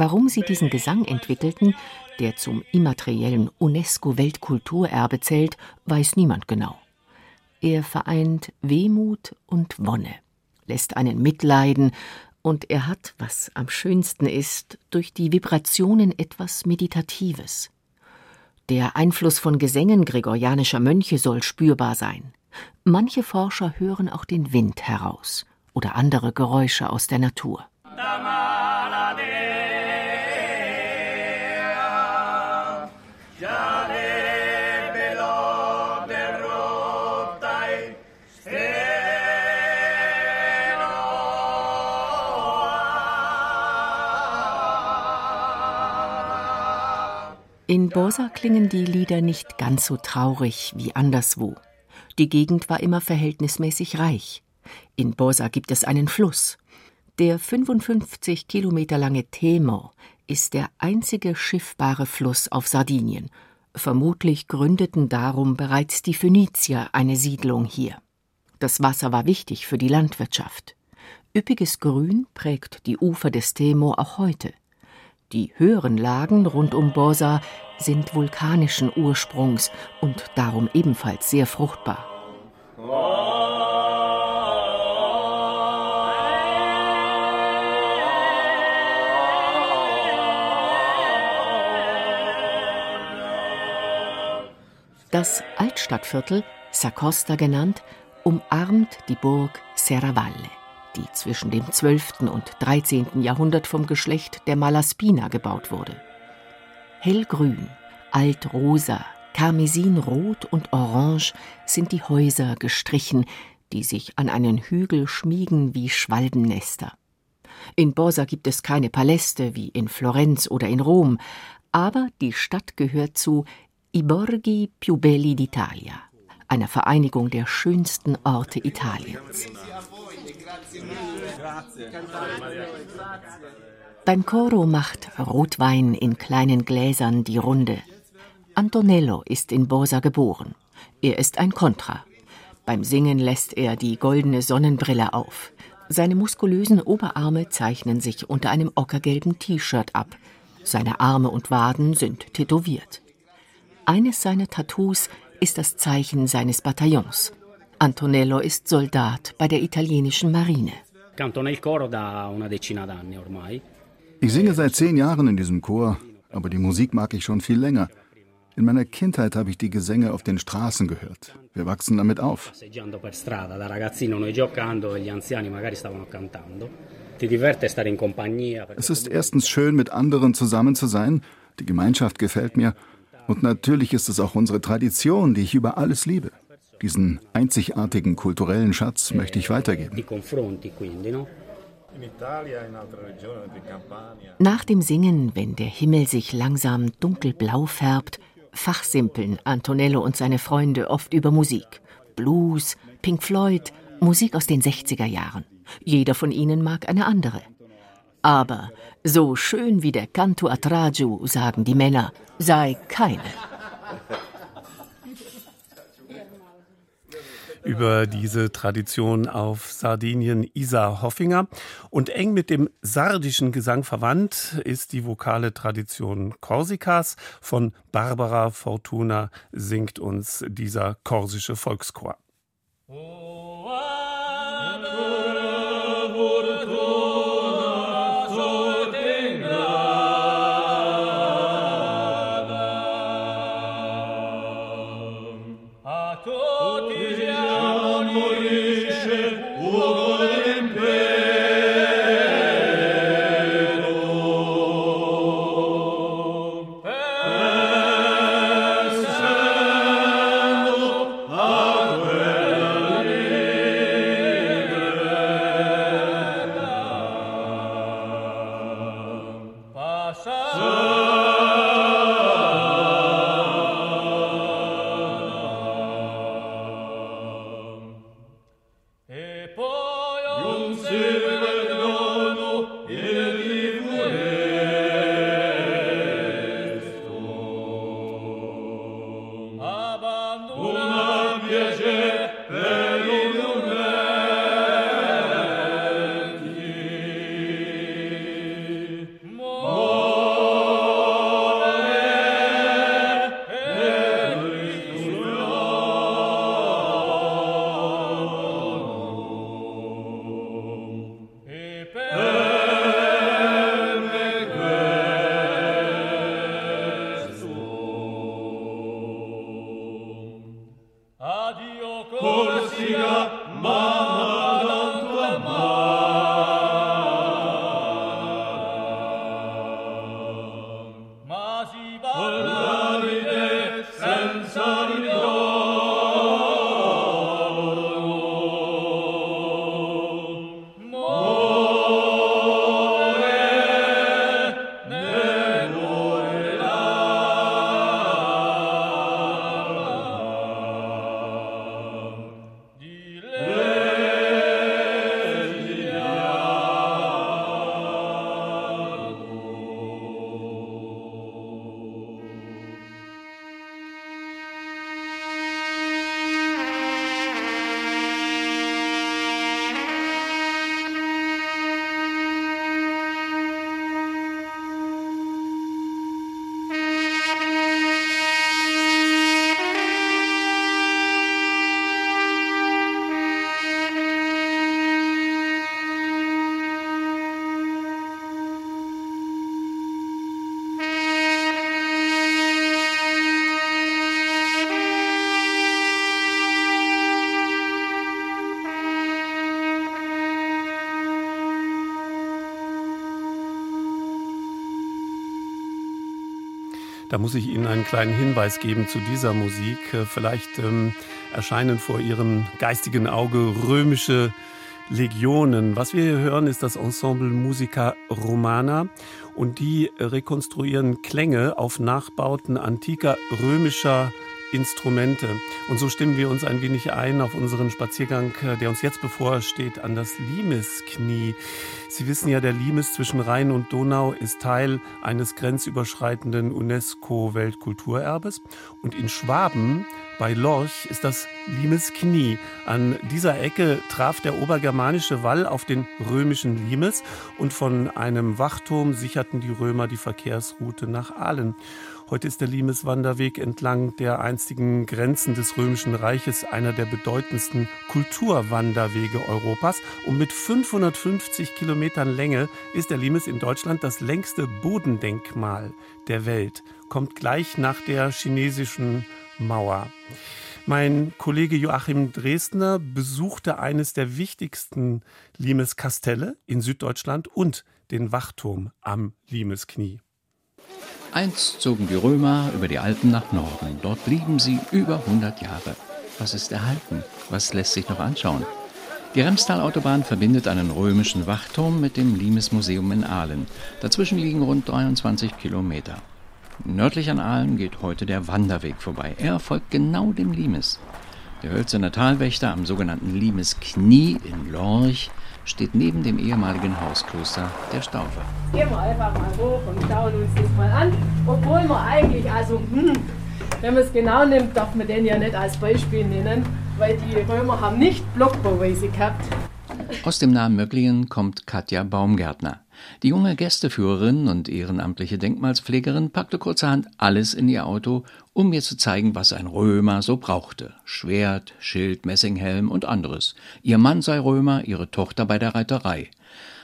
Warum sie diesen Gesang entwickelten, der zum immateriellen UNESCO-Weltkulturerbe zählt, weiß niemand genau. Er vereint Wehmut und Wonne, lässt einen mitleiden, und er hat, was am schönsten ist, durch die Vibrationen etwas Meditatives. Der Einfluss von Gesängen gregorianischer Mönche soll spürbar sein. Manche Forscher hören auch den Wind heraus oder andere Geräusche aus der Natur. In Bosa klingen die Lieder nicht ganz so traurig wie anderswo. Die Gegend war immer verhältnismäßig reich. In Bosa gibt es einen Fluss. Der 55 Kilometer lange Temo ist der einzige schiffbare Fluss auf Sardinien. Vermutlich gründeten darum bereits die Phönizier eine Siedlung hier. Das Wasser war wichtig für die Landwirtschaft. Üppiges Grün prägt die Ufer des Temo auch heute. Die höheren Lagen rund um Borsa sind vulkanischen Ursprungs und darum ebenfalls sehr fruchtbar. Das Altstadtviertel, Sacosta genannt, umarmt die Burg Serravalle, die zwischen dem 12. und 13. Jahrhundert vom Geschlecht der Malaspina gebaut wurde. Hellgrün, altrosa, karmesinrot und orange sind die Häuser gestrichen, die sich an einen Hügel schmiegen wie Schwalbennester. In Borsa gibt es keine Paläste wie in Florenz oder in Rom, aber die Stadt gehört zu I Borghi più belli d'Italia, einer Vereinigung der schönsten Orte Italiens. Beim Coro macht Rotwein in kleinen Gläsern die Runde. Antonello ist in Borsa geboren. Er ist ein Contra. Beim Singen lässt er die goldene Sonnenbrille auf. Seine muskulösen Oberarme zeichnen sich unter einem ockergelben T-Shirt ab. Seine Arme und Waden sind tätowiert. Eines seiner Tattoos ist das Zeichen seines Bataillons. Antonello ist Soldat bei der italienischen Marine. Ich singe seit zehn Jahren in diesem Chor, aber die Musik mag ich schon viel länger. In meiner Kindheit habe ich die Gesänge auf den Straßen gehört. Wir wachsen damit auf. Es ist erstens schön, mit anderen zusammen zu sein. Die Gemeinschaft gefällt mir. Und natürlich ist es auch unsere Tradition, die ich über alles liebe. Diesen einzigartigen kulturellen Schatz möchte ich weitergeben. Nach dem Singen, wenn der Himmel sich langsam dunkelblau färbt, fachsimpeln Antonello und seine Freunde oft über Musik. Blues, Pink Floyd, Musik aus den 60er Jahren. Jeder von ihnen mag eine andere. Aber so schön wie der Canto Atraju, sagen die Männer, sei keine. Über diese Tradition auf Sardinien Isa Hoffinger. Und eng mit dem sardischen Gesang verwandt ist die vokale Tradition Korsikas. Von Barbara Fortuna singt uns dieser korsische Volkschor. Sieger Da muss ich Ihnen einen kleinen Hinweis geben zu dieser Musik. Äh, vielleicht ähm, erscheinen vor Ihrem geistigen Auge römische Legionen. Was wir hier hören, ist das Ensemble Musica Romana und die rekonstruieren Klänge auf Nachbauten antiker römischer Instrumente. Und so stimmen wir uns ein wenig ein auf unseren Spaziergang, äh, der uns jetzt bevorsteht, an das Limesknie. Sie wissen ja, der Limes zwischen Rhein und Donau ist Teil eines grenzüberschreitenden UNESCO-Weltkulturerbes. Und in Schwaben bei Lorch ist das Limesknie. An dieser Ecke traf der obergermanische Wall auf den römischen Limes und von einem Wachturm sicherten die Römer die Verkehrsroute nach Aalen. Heute ist der Limes-Wanderweg entlang der einstigen Grenzen des Römischen Reiches einer der bedeutendsten Kulturwanderwege Europas. Und mit 550 Kilometern Länge ist der Limes in Deutschland das längste Bodendenkmal der Welt. Kommt gleich nach der chinesischen Mauer. Mein Kollege Joachim Dresdner besuchte eines der wichtigsten Limes-Kastelle in Süddeutschland und den Wachturm am Limesknie. Einst zogen die Römer über die Alpen nach Norden. Dort blieben sie über 100 Jahre. Was ist erhalten? Was lässt sich noch anschauen? Die Remstalautobahn verbindet einen römischen Wachturm mit dem Limes-Museum in Aalen. Dazwischen liegen rund 23 Kilometer. Nördlich an Aalen geht heute der Wanderweg vorbei. Er folgt genau dem Limes. Der hölzerne Talwächter am sogenannten Limes Knie in Lorch steht neben dem ehemaligen Hauskloster der Staufe. Gehen wir einfach mal hoch und schauen uns das mal an. Obwohl man eigentlich, also, hm, wenn man es genau nimmt, darf man den ja nicht als Beispiel nennen, weil die Römer haben nicht Blockbauweise gehabt. Aus dem nahen Möcklingen kommt Katja Baumgärtner. Die junge Gästeführerin und ehrenamtliche Denkmalspflegerin packte kurzerhand alles in ihr Auto, um mir zu zeigen, was ein Römer so brauchte. Schwert, Schild, Messinghelm und anderes. Ihr Mann sei Römer, ihre Tochter bei der Reiterei.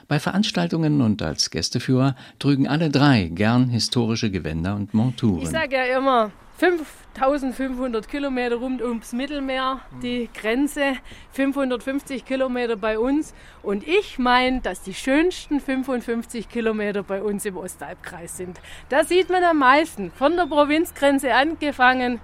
Bei Veranstaltungen und als Gästeführer trügen alle drei gern historische Gewänder und Monturen. Ich sage ja immer, 5500 Kilometer rund ums Mittelmeer, die Grenze, 550 Kilometer bei uns. Und ich meine, dass die schönsten 55 Kilometer bei uns im Ostalbkreis sind. Da sieht man am meisten. Von der Provinzgrenze angefangen,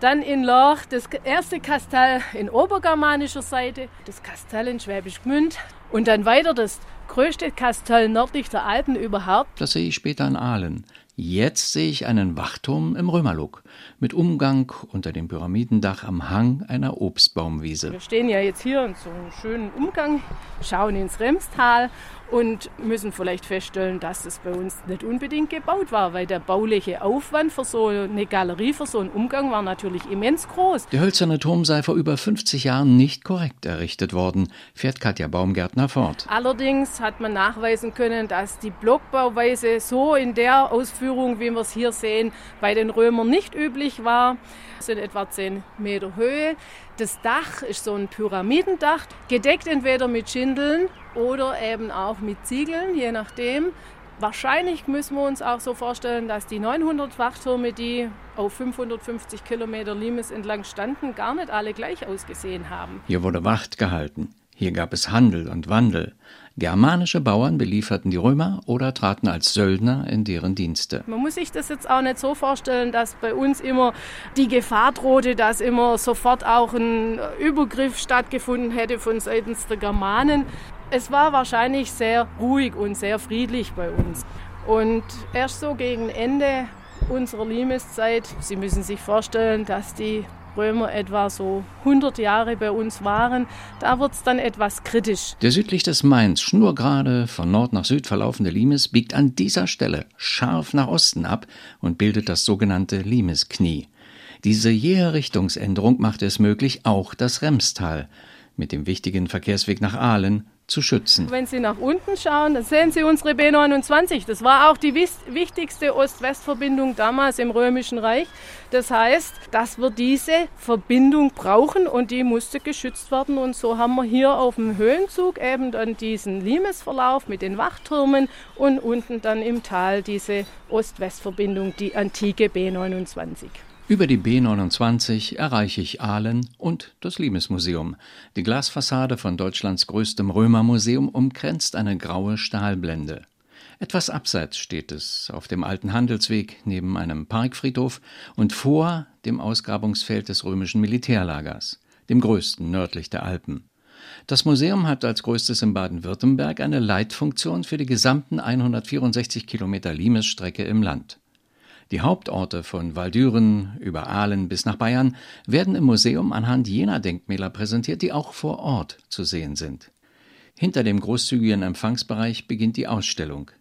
dann in Loch, das erste Kastell in obergermanischer Seite, das Kastell in Schwäbisch Gmünd und dann weiter das größte Kastell nördlich der Alpen überhaupt. Das sehe ich später in Aalen. Jetzt sehe ich einen Wachturm im Römerlook mit Umgang unter dem Pyramidendach am Hang einer Obstbaumwiese. Wir stehen ja jetzt hier in so einem schönen Umgang, schauen ins Remstal und müssen vielleicht feststellen, dass es bei uns nicht unbedingt gebaut war, weil der bauliche Aufwand für so eine Galerie, für so einen Umgang war natürlich immens groß. Der hölzerne Turm sei vor über 50 Jahren nicht korrekt errichtet worden, fährt Katja Baumgärtner fort. Allerdings hat man nachweisen können, dass die Blockbauweise so in der Ausführung, wie wir es hier sehen, bei den Römern nicht üblich war. Es sind etwa 10 Meter Höhe. Das Dach ist so ein Pyramidendach, gedeckt entweder mit Schindeln oder eben auch mit Ziegeln, je nachdem. Wahrscheinlich müssen wir uns auch so vorstellen, dass die 900 Wachtürme, die auf 550 Kilometer Limes entlang standen, gar nicht alle gleich ausgesehen haben. Hier wurde Wacht gehalten. Hier gab es Handel und Wandel. Germanische Bauern belieferten die Römer oder traten als Söldner in deren Dienste. Man muss sich das jetzt auch nicht so vorstellen, dass bei uns immer die Gefahr drohte, dass immer sofort auch ein Übergriff stattgefunden hätte von seitens der Germanen. Es war wahrscheinlich sehr ruhig und sehr friedlich bei uns. Und erst so gegen Ende unserer Limeszeit, Sie müssen sich vorstellen, dass die Römer etwa so 100 Jahre bei uns waren, da wird es dann etwas kritisch. Der südlich des Mains schnurgerade von Nord nach Süd verlaufende Limes biegt an dieser Stelle scharf nach Osten ab und bildet das sogenannte Limesknie. Diese jähe Richtungsänderung machte es möglich, auch das Remstal mit dem wichtigen Verkehrsweg nach Aalen zu schützen. Wenn Sie nach unten schauen, dann sehen Sie unsere B29. Das war auch die wichtigste Ost-West-Verbindung damals im Römischen Reich. Das heißt, dass wir diese Verbindung brauchen und die musste geschützt werden. Und so haben wir hier auf dem Höhenzug eben dann diesen Limesverlauf mit den Wachtürmen und unten dann im Tal diese Ost-West-Verbindung, die antike B29. Über die B29 erreiche ich Aalen und das Limesmuseum. Die Glasfassade von Deutschlands größtem Römermuseum umkränzt eine graue Stahlblende. Etwas abseits steht es, auf dem alten Handelsweg neben einem Parkfriedhof und vor dem Ausgrabungsfeld des römischen Militärlagers, dem größten nördlich der Alpen. Das Museum hat als größtes in Baden-Württemberg eine Leitfunktion für die gesamten 164 Kilometer Limesstrecke im Land. Die Hauptorte von Waldüren über Aalen bis nach Bayern werden im Museum anhand jener Denkmäler präsentiert, die auch vor Ort zu sehen sind. Hinter dem großzügigen Empfangsbereich beginnt die Ausstellung.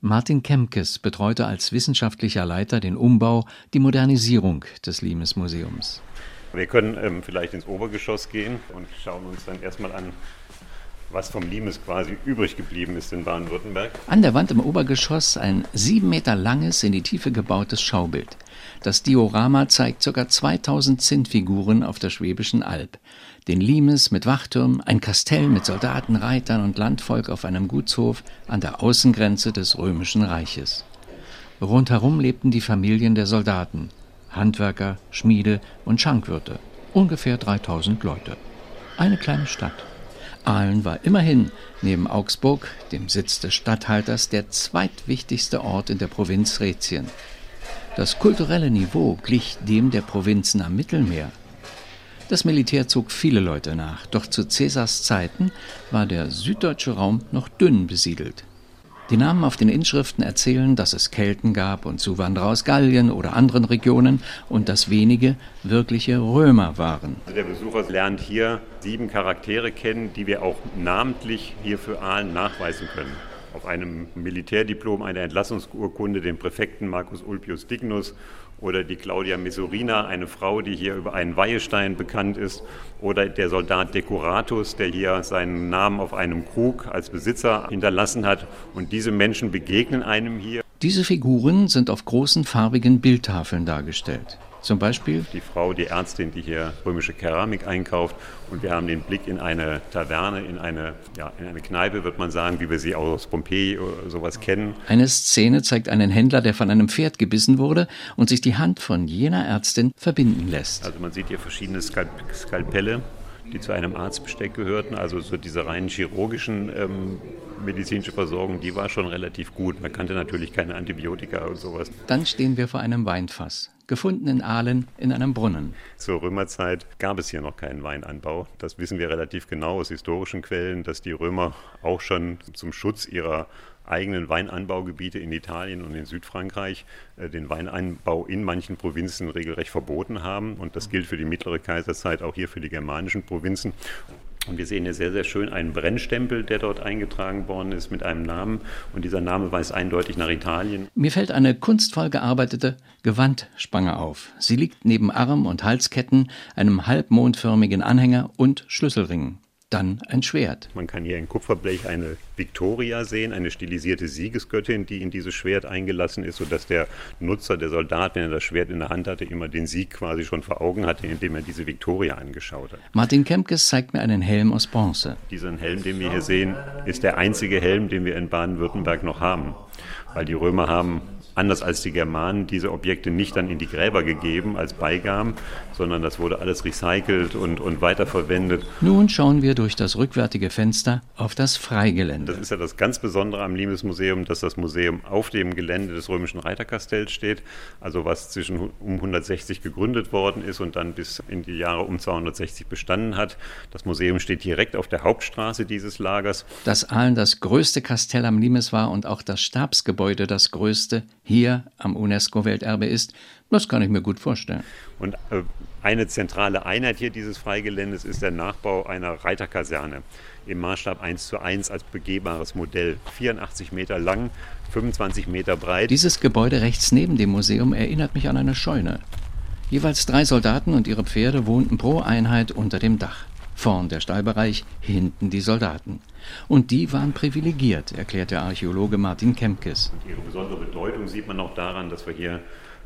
Martin Kemkes betreute als wissenschaftlicher Leiter den Umbau, die Modernisierung des Limes-Museums. Wir können ähm, vielleicht ins Obergeschoss gehen und schauen uns dann erstmal an, was vom Limes quasi übrig geblieben ist in Baden-Württemberg. An der Wand im Obergeschoss ein sieben Meter langes, in die Tiefe gebautes Schaubild. Das Diorama zeigt ca. 2000 Zinnfiguren auf der Schwäbischen Alb. Den Limes mit Wachturm, ein Kastell mit Soldaten, Reitern und Landvolk auf einem Gutshof an der Außengrenze des Römischen Reiches. Rundherum lebten die Familien der Soldaten, Handwerker, Schmiede und Schankwirte. Ungefähr 3000 Leute. Eine kleine Stadt. Aalen war immerhin neben Augsburg, dem Sitz des Statthalters, der zweitwichtigste Ort in der Provinz Rätien. Das kulturelle Niveau glich dem der Provinzen am Mittelmeer. Das Militär zog viele Leute nach, doch zu Cäsars Zeiten war der süddeutsche Raum noch dünn besiedelt. Die Namen auf den Inschriften erzählen, dass es Kelten gab und Zuwanderer aus Gallien oder anderen Regionen und dass wenige wirkliche Römer waren. Also der Besucher lernt hier sieben Charaktere kennen, die wir auch namentlich hier für Aalen nachweisen können. Auf einem Militärdiplom eine Entlassungsurkunde den Präfekten Marcus Ulpius Dignus oder die Claudia Mesurina, eine Frau, die hier über einen Weihestein bekannt ist, oder der Soldat Decoratus, der hier seinen Namen auf einem Krug als Besitzer hinterlassen hat. Und diese Menschen begegnen einem hier. Diese Figuren sind auf großen farbigen Bildtafeln dargestellt. Zum Beispiel die Frau, die Ärztin, die hier römische Keramik einkauft. Und wir haben den Blick in eine Taverne, in eine, ja, in eine Kneipe, wird man sagen, wie wir sie aus Pompeji oder sowas kennen. Eine Szene zeigt einen Händler, der von einem Pferd gebissen wurde und sich die Hand von jener Ärztin verbinden lässt. Also man sieht hier verschiedene Skalp Skalpelle die zu einem Arztbesteck gehörten. Also so diese rein chirurgischen ähm, medizinische Versorgung, die war schon relativ gut. Man kannte natürlich keine Antibiotika und sowas. Dann stehen wir vor einem Weinfass gefunden in Aalen in einem Brunnen. Zur Römerzeit gab es hier noch keinen Weinanbau. Das wissen wir relativ genau aus historischen Quellen, dass die Römer auch schon zum Schutz ihrer eigenen Weinanbaugebiete in Italien und in Südfrankreich äh, den Weinanbau in manchen Provinzen regelrecht verboten haben. Und das gilt für die mittlere Kaiserzeit, auch hier für die germanischen Provinzen. Und wir sehen hier sehr, sehr schön einen Brennstempel, der dort eingetragen worden ist mit einem Namen. Und dieser Name weist eindeutig nach Italien. Mir fällt eine kunstvoll gearbeitete Gewandspange auf. Sie liegt neben Arm- und Halsketten, einem halbmondförmigen Anhänger und Schlüsselringen dann ein Schwert. Man kann hier in Kupferblech eine Victoria sehen, eine stilisierte Siegesgöttin, die in dieses Schwert eingelassen ist, sodass der Nutzer, der Soldat, wenn er das Schwert in der Hand hatte, immer den Sieg quasi schon vor Augen hatte, indem er diese Victoria angeschaut hat. Martin Kempkes zeigt mir einen Helm aus Bronze. Diesen Helm, den wir hier sehen, ist der einzige Helm, den wir in Baden-Württemberg noch haben. Weil die Römer haben anders als die Germanen diese Objekte nicht dann in die Gräber gegeben als Beigaben, sondern das wurde alles recycelt und, und weiterverwendet. Nun schauen wir durch das rückwärtige Fenster auf das Freigelände. Das ist ja das ganz Besondere am Limes-Museum, dass das Museum auf dem Gelände des römischen Reiterkastells steht, also was zwischen um 160 gegründet worden ist und dann bis in die Jahre um 260 bestanden hat. Das Museum steht direkt auf der Hauptstraße dieses Lagers. Dass Aalen das größte Kastell am Limes war und auch das Stabsgebäude das größte, hier am UNESCO-Welterbe ist, das kann ich mir gut vorstellen. Und äh, eine zentrale Einheit hier dieses Freigeländes ist der Nachbau einer Reiterkaserne im Maßstab 1 zu 1 als begehbares Modell. 84 Meter lang, 25 Meter breit. Dieses Gebäude rechts neben dem Museum erinnert mich an eine Scheune. Jeweils drei Soldaten und ihre Pferde wohnten pro Einheit unter dem Dach. Vorn der Stallbereich, hinten die Soldaten. Und die waren privilegiert, erklärt der Archäologe Martin Kempkes. ihre besondere Bedeutung sieht man auch daran, dass wir hier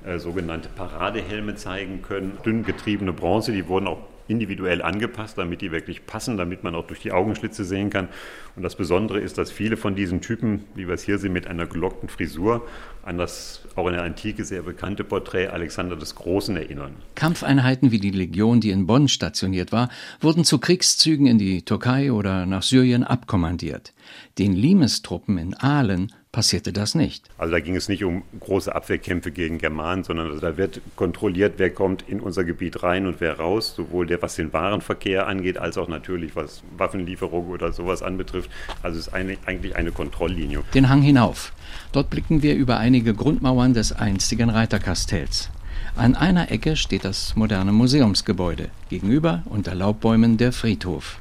äh, sogenannte Paradehelme zeigen können. Dünn getriebene Bronze, die wurden auch individuell angepasst, damit die wirklich passen, damit man auch durch die Augenschlitze sehen kann. Und das Besondere ist, dass viele von diesen Typen, wie wir es hier sehen, mit einer gelockten Frisur an das auch in der Antike sehr bekannte Porträt Alexander des Großen erinnern. Kampfeinheiten wie die Legion, die in Bonn stationiert war, wurden zu Kriegszügen in die Türkei oder nach Syrien abkommandiert. Den Limes-Truppen in Aalen passierte das nicht. Also da ging es nicht um große Abwehrkämpfe gegen Germanen, sondern da wird kontrolliert, wer kommt in unser Gebiet rein und wer raus, sowohl der, was den Warenverkehr angeht, als auch natürlich was Waffenlieferungen oder sowas anbetrifft. Also es ist eine, eigentlich eine Kontrolllinie. Den Hang hinauf. Dort blicken wir über einige Grundmauern des einstigen Reiterkastells. An einer Ecke steht das moderne Museumsgebäude, gegenüber unter Laubbäumen der Friedhof.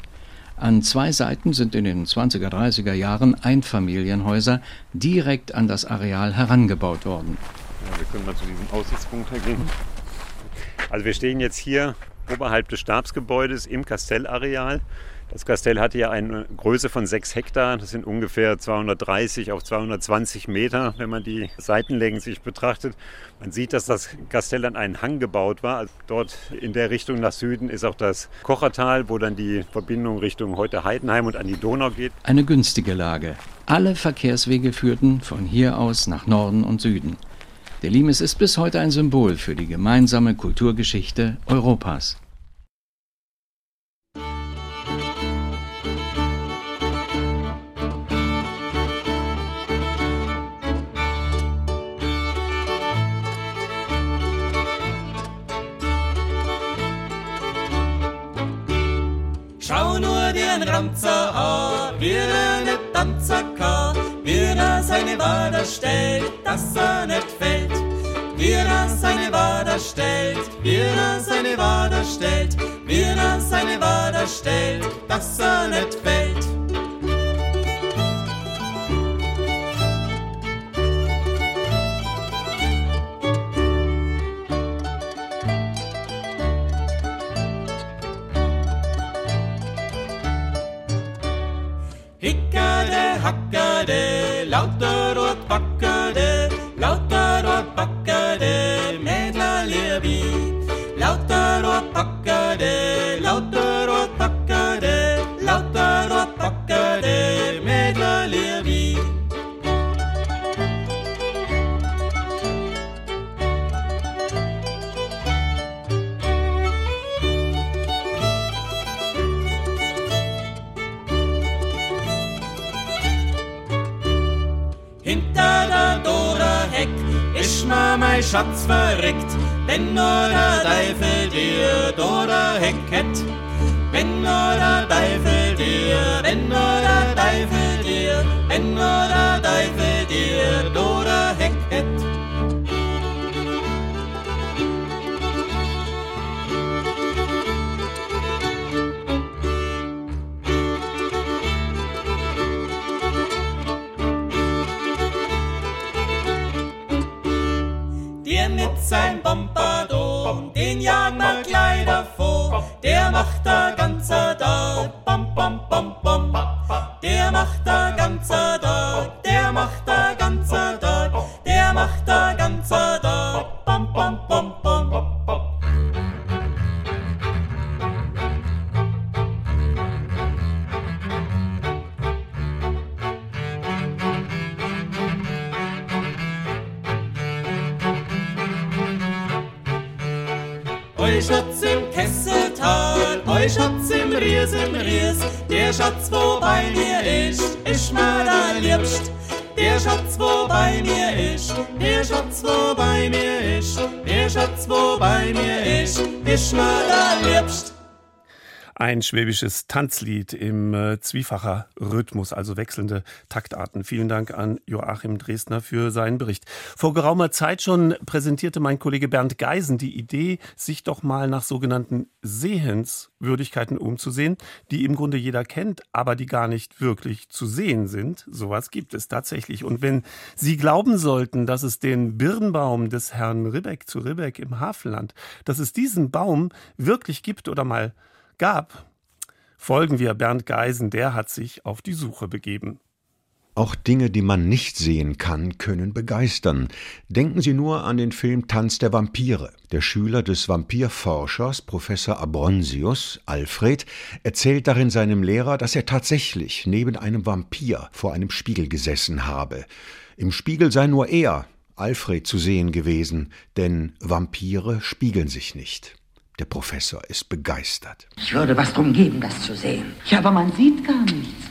An zwei Seiten sind in den 20er, 30er Jahren Einfamilienhäuser direkt an das Areal herangebaut worden. Ja, wir können mal zu diesem Aussichtspunkt gehen. Also wir stehen jetzt hier oberhalb des Stabsgebäudes im Kastellareal. Das Kastell hatte ja eine Größe von 6 Hektar. Das sind ungefähr 230 auf 220 Meter, wenn man die Seitenlängen sich betrachtet. Man sieht, dass das Kastell an einen Hang gebaut war. Also dort in der Richtung nach Süden ist auch das Kochertal, wo dann die Verbindung Richtung heute Heidenheim und an die Donau geht. Eine günstige Lage. Alle Verkehrswege führten von hier aus nach Norden und Süden. Der Limes ist bis heute ein Symbol für die gemeinsame Kulturgeschichte Europas. Den Ramzer wie er nicht tanzen kann, wie er seine Wader stellt, dass er nicht fällt. Wie er seine Wader stellt, wie er seine Wader stellt, wie er seine Wader stellt, dass er nicht fällt. hắc cơ đề lão mein Schatz verreckt, wenn nur der Teufel dir Dora Heck hätt. Wenn nur der Teufel dir, wenn nur der Teufel dir, wenn nur der Teufel dir Dora Heck sein Pompadour, den jagen wir gleich davor. Der macht der ganze Tag, bom, bom, bom, bom. Der macht der ganze Tag, Euch Schatz im Ries, Ries, der Schatz, wo bei mir ist, ist mir der Liebst. Der Schatz, wo bei mir ist, der Schatz, wo bei mir ist, der Schatz, wo bei mir ist, ist mir der Liebst. Ein schwäbisches Tanzlied im äh, zwiefacher Rhythmus, also wechselnde Taktarten. Vielen Dank an Joachim Dresdner für seinen Bericht. Vor geraumer Zeit schon präsentierte mein Kollege Bernd Geisen die Idee, sich doch mal nach sogenannten Sehenswürdigkeiten umzusehen, die im Grunde jeder kennt, aber die gar nicht wirklich zu sehen sind. Sowas gibt es tatsächlich. Und wenn Sie glauben sollten, dass es den Birnbaum des Herrn Ribbeck zu Ribbeck im Havelland, dass es diesen Baum wirklich gibt oder mal gab, folgen wir Bernd Geisen, der hat sich auf die Suche begeben. Auch Dinge, die man nicht sehen kann, können begeistern. Denken Sie nur an den Film Tanz der Vampire. Der Schüler des Vampirforschers Professor Abronsius, Alfred, erzählt darin seinem Lehrer, dass er tatsächlich neben einem Vampir vor einem Spiegel gesessen habe. Im Spiegel sei nur er, Alfred, zu sehen gewesen, denn Vampire spiegeln sich nicht. Der Professor ist begeistert. Ich würde was drum geben, das zu sehen. Ja, aber man sieht gar nichts.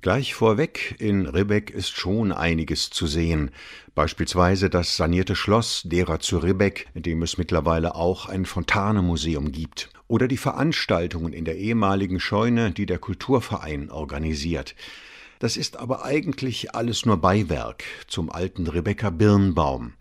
Gleich vorweg, in Ribbeck ist schon einiges zu sehen. Beispielsweise das sanierte Schloss derer zu Ribbeck, in dem es mittlerweile auch ein Fontanemuseum gibt. Oder die Veranstaltungen in der ehemaligen Scheune, die der Kulturverein organisiert. Das ist aber eigentlich alles nur Beiwerk zum alten Rebecca Birnbaum.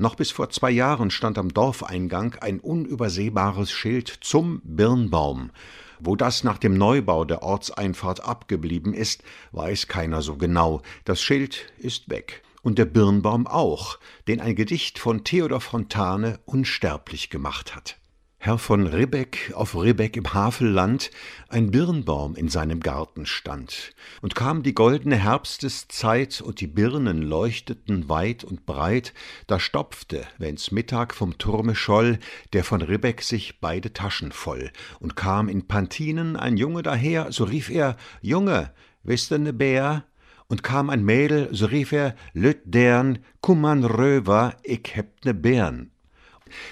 Noch bis vor zwei Jahren stand am Dorfeingang ein unübersehbares Schild zum Birnbaum. Wo das nach dem Neubau der Ortseinfahrt abgeblieben ist, weiß keiner so genau. Das Schild ist weg. Und der Birnbaum auch, den ein Gedicht von Theodor Fontane unsterblich gemacht hat. Herr von Ribbeck auf Ribbeck im Havelland ein Birnbaum in seinem Garten stand, und kam die goldene Herbsteszeit und die Birnen leuchteten weit und breit, da stopfte, wenn's Mittag vom Turme scholl, der von Ribbeck sich beide Taschen voll, und kam in Pantinen ein Junge daher, so rief er, Junge, wisst ne Bär? Und kam ein Mädel, so rief er, Lüt dern, kumman Röver, ich heb ne Bären.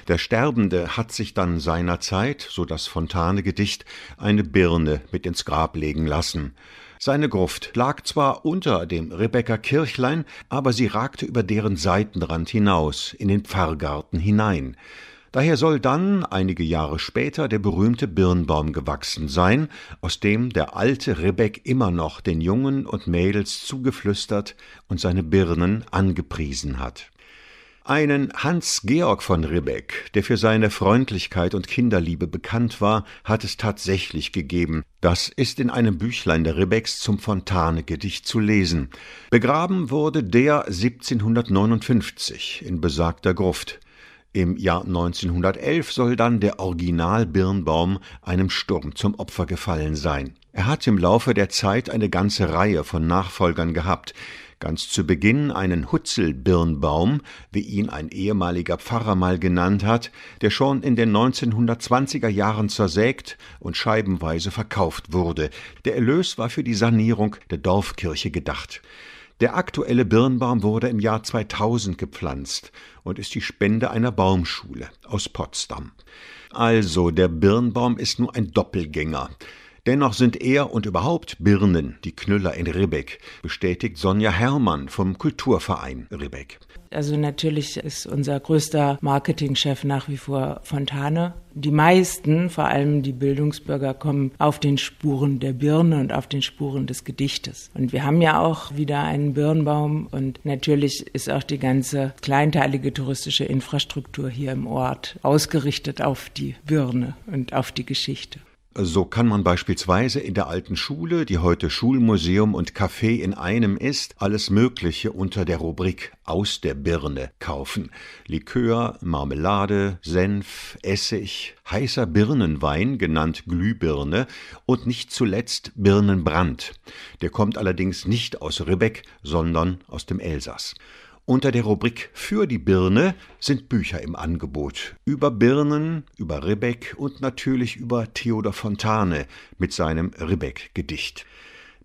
Der Sterbende hat sich dann seinerzeit, so das Fontane-Gedicht, eine Birne mit ins Grab legen lassen. Seine Gruft lag zwar unter dem Rebecca Kirchlein, aber sie ragte über deren Seitenrand hinaus, in den Pfarrgarten hinein. Daher soll dann, einige Jahre später, der berühmte Birnbaum gewachsen sein, aus dem der alte Rebek immer noch den Jungen und Mädels zugeflüstert und seine Birnen angepriesen hat. Einen Hans Georg von Ribbeck, der für seine Freundlichkeit und Kinderliebe bekannt war, hat es tatsächlich gegeben. Das ist in einem Büchlein der Ribbecks zum Fontane-Gedicht zu lesen. Begraben wurde der 1759 in besagter Gruft. Im Jahr 1911 soll dann der Original-Birnbaum einem Sturm zum Opfer gefallen sein. Er hat im Laufe der Zeit eine ganze Reihe von Nachfolgern gehabt ganz zu Beginn einen Hutzelbirnbaum, wie ihn ein ehemaliger Pfarrer mal genannt hat, der schon in den 1920er Jahren zersägt und scheibenweise verkauft wurde. Der Erlös war für die Sanierung der Dorfkirche gedacht. Der aktuelle Birnbaum wurde im Jahr 2000 gepflanzt und ist die Spende einer Baumschule aus Potsdam. Also, der Birnbaum ist nur ein Doppelgänger. Dennoch sind er und überhaupt Birnen die Knüller in Ribbeck, bestätigt Sonja Herrmann vom Kulturverein Ribbeck. Also natürlich ist unser größter Marketingchef nach wie vor Fontane. Die meisten, vor allem die Bildungsbürger, kommen auf den Spuren der Birne und auf den Spuren des Gedichtes. Und wir haben ja auch wieder einen Birnbaum und natürlich ist auch die ganze kleinteilige touristische Infrastruktur hier im Ort ausgerichtet auf die Birne und auf die Geschichte. So kann man beispielsweise in der alten Schule, die heute Schulmuseum und Café in einem ist, alles Mögliche unter der Rubrik aus der Birne kaufen. Likör, Marmelade, Senf, Essig, heißer Birnenwein, genannt Glühbirne, und nicht zuletzt Birnenbrand. Der kommt allerdings nicht aus Ribbeck, sondern aus dem Elsass. Unter der Rubrik Für die Birne sind Bücher im Angebot. Über Birnen, über Ribbeck und natürlich über Theodor Fontane mit seinem Ribbeck-Gedicht.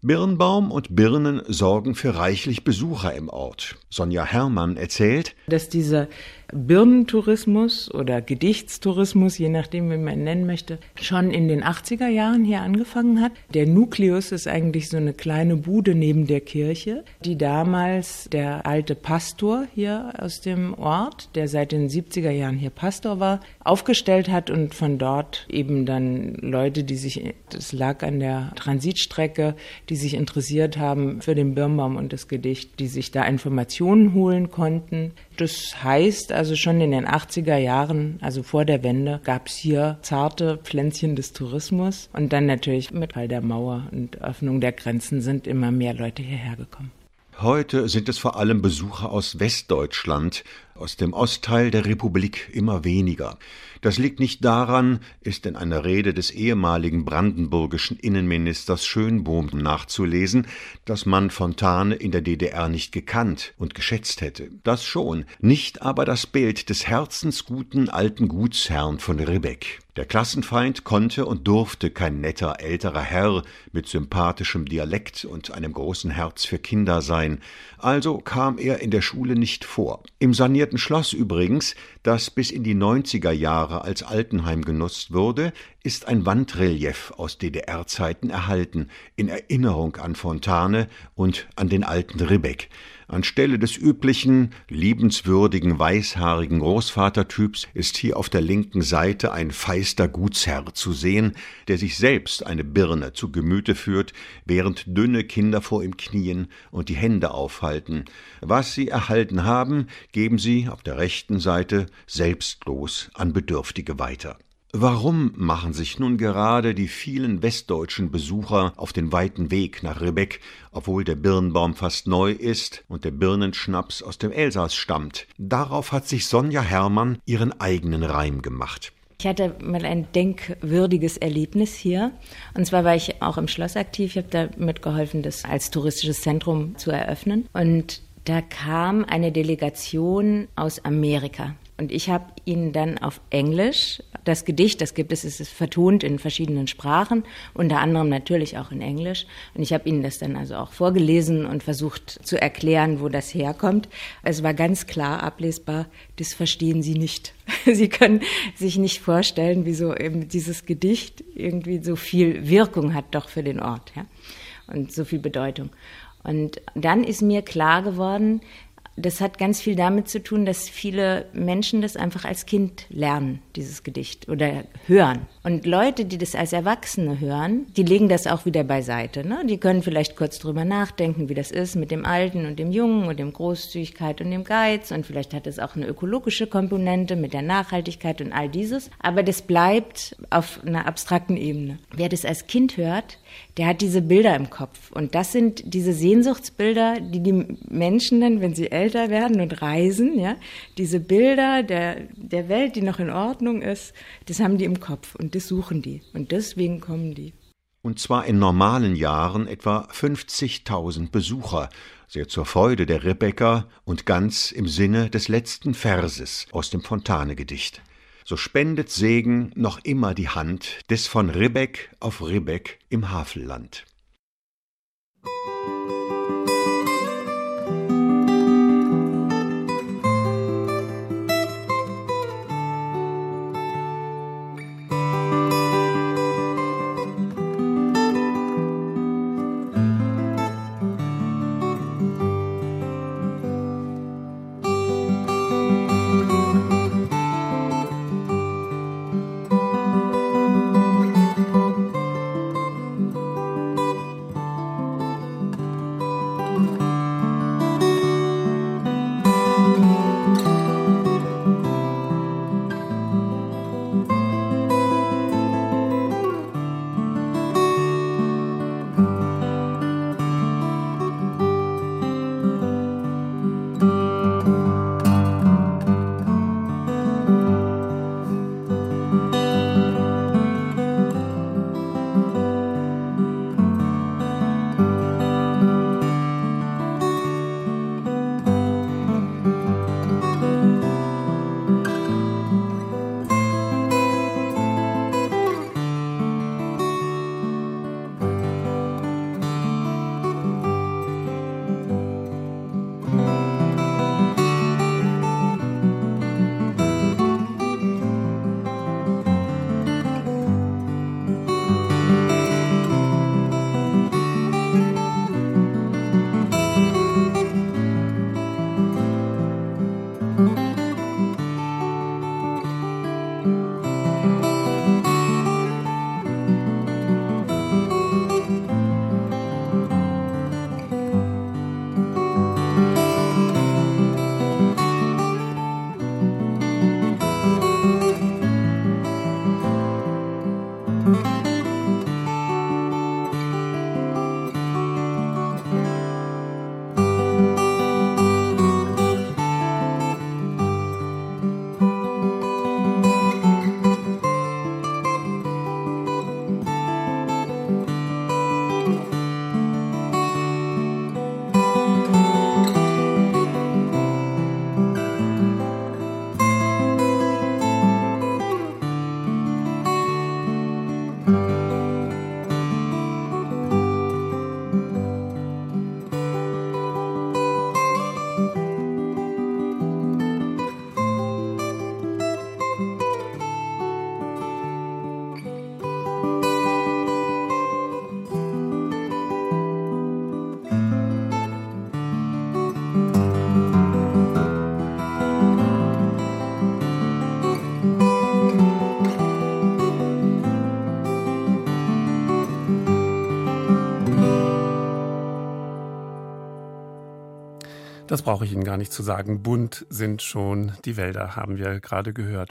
Birnbaum und Birnen sorgen für reichlich Besucher im Ort. Sonja Herrmann erzählt, dass dieser Birnentourismus oder Gedichtstourismus, je nachdem, wie man ihn nennen möchte, schon in den 80er Jahren hier angefangen hat. Der Nukleus ist eigentlich so eine kleine Bude neben der Kirche, die damals der alte Pastor hier aus dem Ort, der seit den 70er Jahren hier Pastor war, aufgestellt hat und von dort eben dann Leute, die sich, das lag an der Transitstrecke, die sich interessiert haben für den Birnbaum und das Gedicht, die sich da Informationen holen konnten. Das heißt also schon in den 80er Jahren, also vor der Wende, gab es hier zarte Pflänzchen des Tourismus und dann natürlich mit Fall der Mauer und Öffnung der Grenzen sind immer mehr Leute hierher gekommen. Heute sind es vor allem Besucher aus Westdeutschland, aus dem Ostteil der Republik immer weniger. Das liegt nicht daran, ist in einer Rede des ehemaligen brandenburgischen Innenministers Schönbohm nachzulesen, dass man Fontane in der DDR nicht gekannt und geschätzt hätte. Das schon, nicht aber das Bild des herzensguten alten Gutsherrn von Ribbeck. Der Klassenfeind konnte und durfte kein netter älterer Herr mit sympathischem Dialekt und einem großen Herz für Kinder sein, also kam er in der Schule nicht vor. Im sanierten alten Schloss übrigens, das bis in die 90er Jahre als Altenheim genutzt wurde, ist ein Wandrelief aus DDR-Zeiten erhalten, in Erinnerung an Fontane und an den alten Ribbeck. Anstelle des üblichen, liebenswürdigen, weißhaarigen Großvatertyps ist hier auf der linken Seite ein feister Gutsherr zu sehen, der sich selbst eine Birne zu Gemüte führt, während dünne Kinder vor ihm knien und die Hände aufhalten. Was sie erhalten haben, geben sie auf der rechten Seite selbstlos an Bedürftige weiter. Warum machen sich nun gerade die vielen westdeutschen Besucher auf den weiten Weg nach Ribbeck, obwohl der Birnbaum fast neu ist und der Birnenschnaps aus dem Elsass stammt? Darauf hat sich Sonja Hermann ihren eigenen Reim gemacht. Ich hatte mal ein denkwürdiges Erlebnis hier. Und zwar war ich auch im Schloss aktiv. Ich habe da mitgeholfen, das als touristisches Zentrum zu eröffnen. Und da kam eine Delegation aus Amerika. Und ich habe ihnen dann auf Englisch das Gedicht, das gibt es, es ist vertont in verschiedenen Sprachen, unter anderem natürlich auch in Englisch. Und ich habe ihnen das dann also auch vorgelesen und versucht zu erklären, wo das herkommt. Es war ganz klar ablesbar, das verstehen sie nicht. Sie können sich nicht vorstellen, wieso eben dieses Gedicht irgendwie so viel Wirkung hat doch für den Ort ja? und so viel Bedeutung. Und dann ist mir klar geworden, das hat ganz viel damit zu tun, dass viele Menschen das einfach als Kind lernen, dieses Gedicht oder hören. Und Leute, die das als Erwachsene hören, die legen das auch wieder beiseite. Ne? Die können vielleicht kurz drüber nachdenken, wie das ist mit dem Alten und dem Jungen und dem Großzügigkeit und dem Geiz. Und vielleicht hat es auch eine ökologische Komponente mit der Nachhaltigkeit und all dieses. Aber das bleibt auf einer abstrakten Ebene. Wer das als Kind hört, der hat diese Bilder im Kopf. Und das sind diese Sehnsuchtsbilder, die die Menschen dann, wenn sie älter werden und reisen, ja, diese Bilder der, der Welt, die noch in Ordnung ist, das haben die im Kopf und das suchen die. Und deswegen kommen die. Und zwar in normalen Jahren etwa 50.000 Besucher, sehr zur Freude der Rebecca und ganz im Sinne des letzten Verses aus dem Fontane-Gedicht so spendet Segen noch immer die Hand des von Ribbeck auf Ribbeck im Havelland. Das brauche ich Ihnen gar nicht zu sagen. Bunt sind schon die Wälder, haben wir gerade gehört.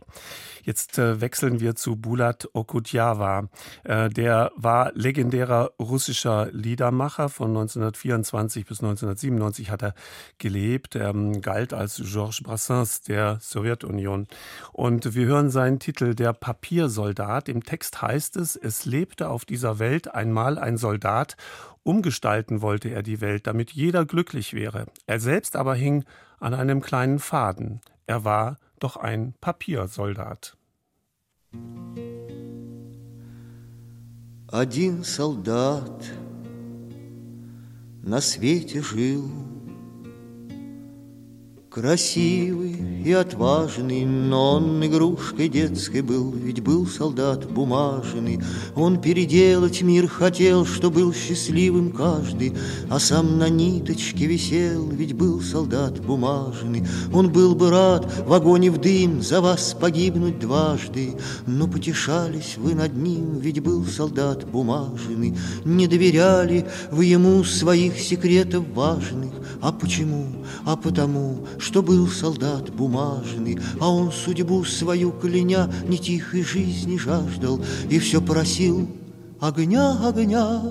Jetzt äh, wechseln wir zu Bulat Okudjava. Äh, der war legendärer russischer Liedermacher. Von 1924 bis 1997 hat er gelebt. Er ähm, galt als Georges Brassens der Sowjetunion. Und wir hören seinen Titel Der Papiersoldat. Im Text heißt es, es lebte auf dieser Welt einmal ein Soldat Umgestalten wollte er die Welt, damit jeder glücklich wäre. Er selbst aber hing an einem kleinen Faden. Er war doch ein Papiersoldat. Один солдат на свете жил Красивый и отважный, но он игрушкой детской был, Ведь был солдат бумажный. Он переделать мир хотел, что был счастливым каждый, А сам на ниточке висел, ведь был солдат бумажный. Он был бы рад в огонь и в дым за вас погибнуть дважды, Но потешались вы над ним, ведь был солдат бумажный. Не доверяли вы ему своих секретов важных, А почему? А потому, что был солдат бумажный, а он судьбу свою кляня не тихой жизни жаждал и все просил огня, огня.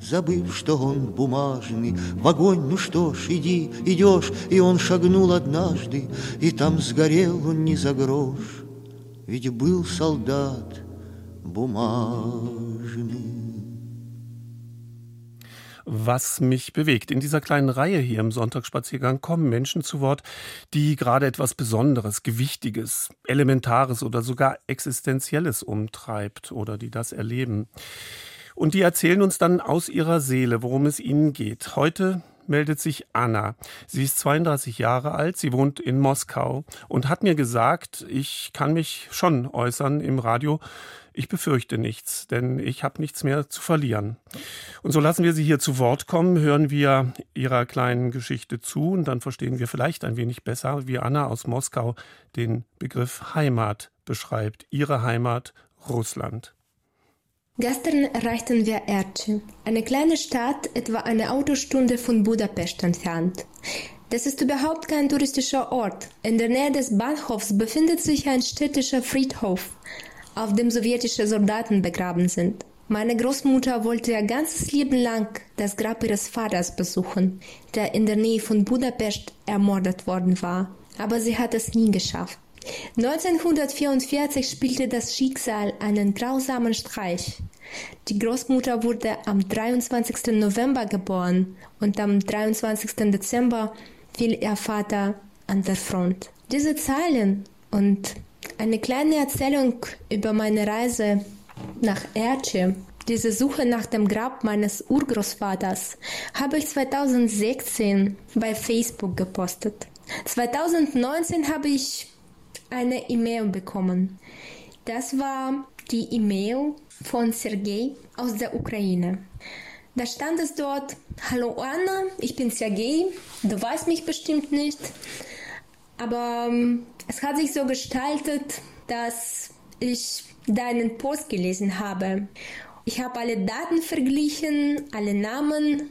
Забыв, что он бумажный, в огонь, ну что ж, иди, идешь, и он шагнул однажды, и там сгорел он не за грош, ведь был солдат бумажный. Was mich bewegt. In dieser kleinen Reihe hier im Sonntagsspaziergang kommen Menschen zu Wort, die gerade etwas Besonderes, Gewichtiges, Elementares oder sogar Existenzielles umtreibt oder die das erleben. Und die erzählen uns dann aus ihrer Seele, worum es ihnen geht. Heute meldet sich Anna. Sie ist 32 Jahre alt, sie wohnt in Moskau und hat mir gesagt, ich kann mich schon äußern im Radio, ich befürchte nichts, denn ich habe nichts mehr zu verlieren. Und so lassen wir Sie hier zu Wort kommen, hören wir Ihrer kleinen Geschichte zu und dann verstehen wir vielleicht ein wenig besser, wie Anna aus Moskau den Begriff Heimat beschreibt. Ihre Heimat Russland. Gestern erreichten wir Erci, eine kleine Stadt etwa eine Autostunde von Budapest entfernt. Das ist überhaupt kein touristischer Ort. In der Nähe des Bahnhofs befindet sich ein städtischer Friedhof auf dem sowjetische Soldaten begraben sind. Meine Großmutter wollte ihr ganzes Leben lang das Grab ihres Vaters besuchen, der in der Nähe von Budapest ermordet worden war. Aber sie hat es nie geschafft. 1944 spielte das Schicksal einen grausamen Streich. Die Großmutter wurde am 23. November geboren und am 23. Dezember fiel ihr Vater an der Front. Diese Zeilen und eine kleine Erzählung über meine Reise nach Erce, diese Suche nach dem Grab meines Urgroßvaters, habe ich 2016 bei Facebook gepostet. 2019 habe ich eine E-Mail bekommen. Das war die E-Mail von Sergei aus der Ukraine. Da stand es dort, Hallo Anna, ich bin Sergei, du weißt mich bestimmt nicht, aber ähm, es hat sich so gestaltet, dass ich deinen Post gelesen habe. Ich habe alle Daten verglichen, alle Namen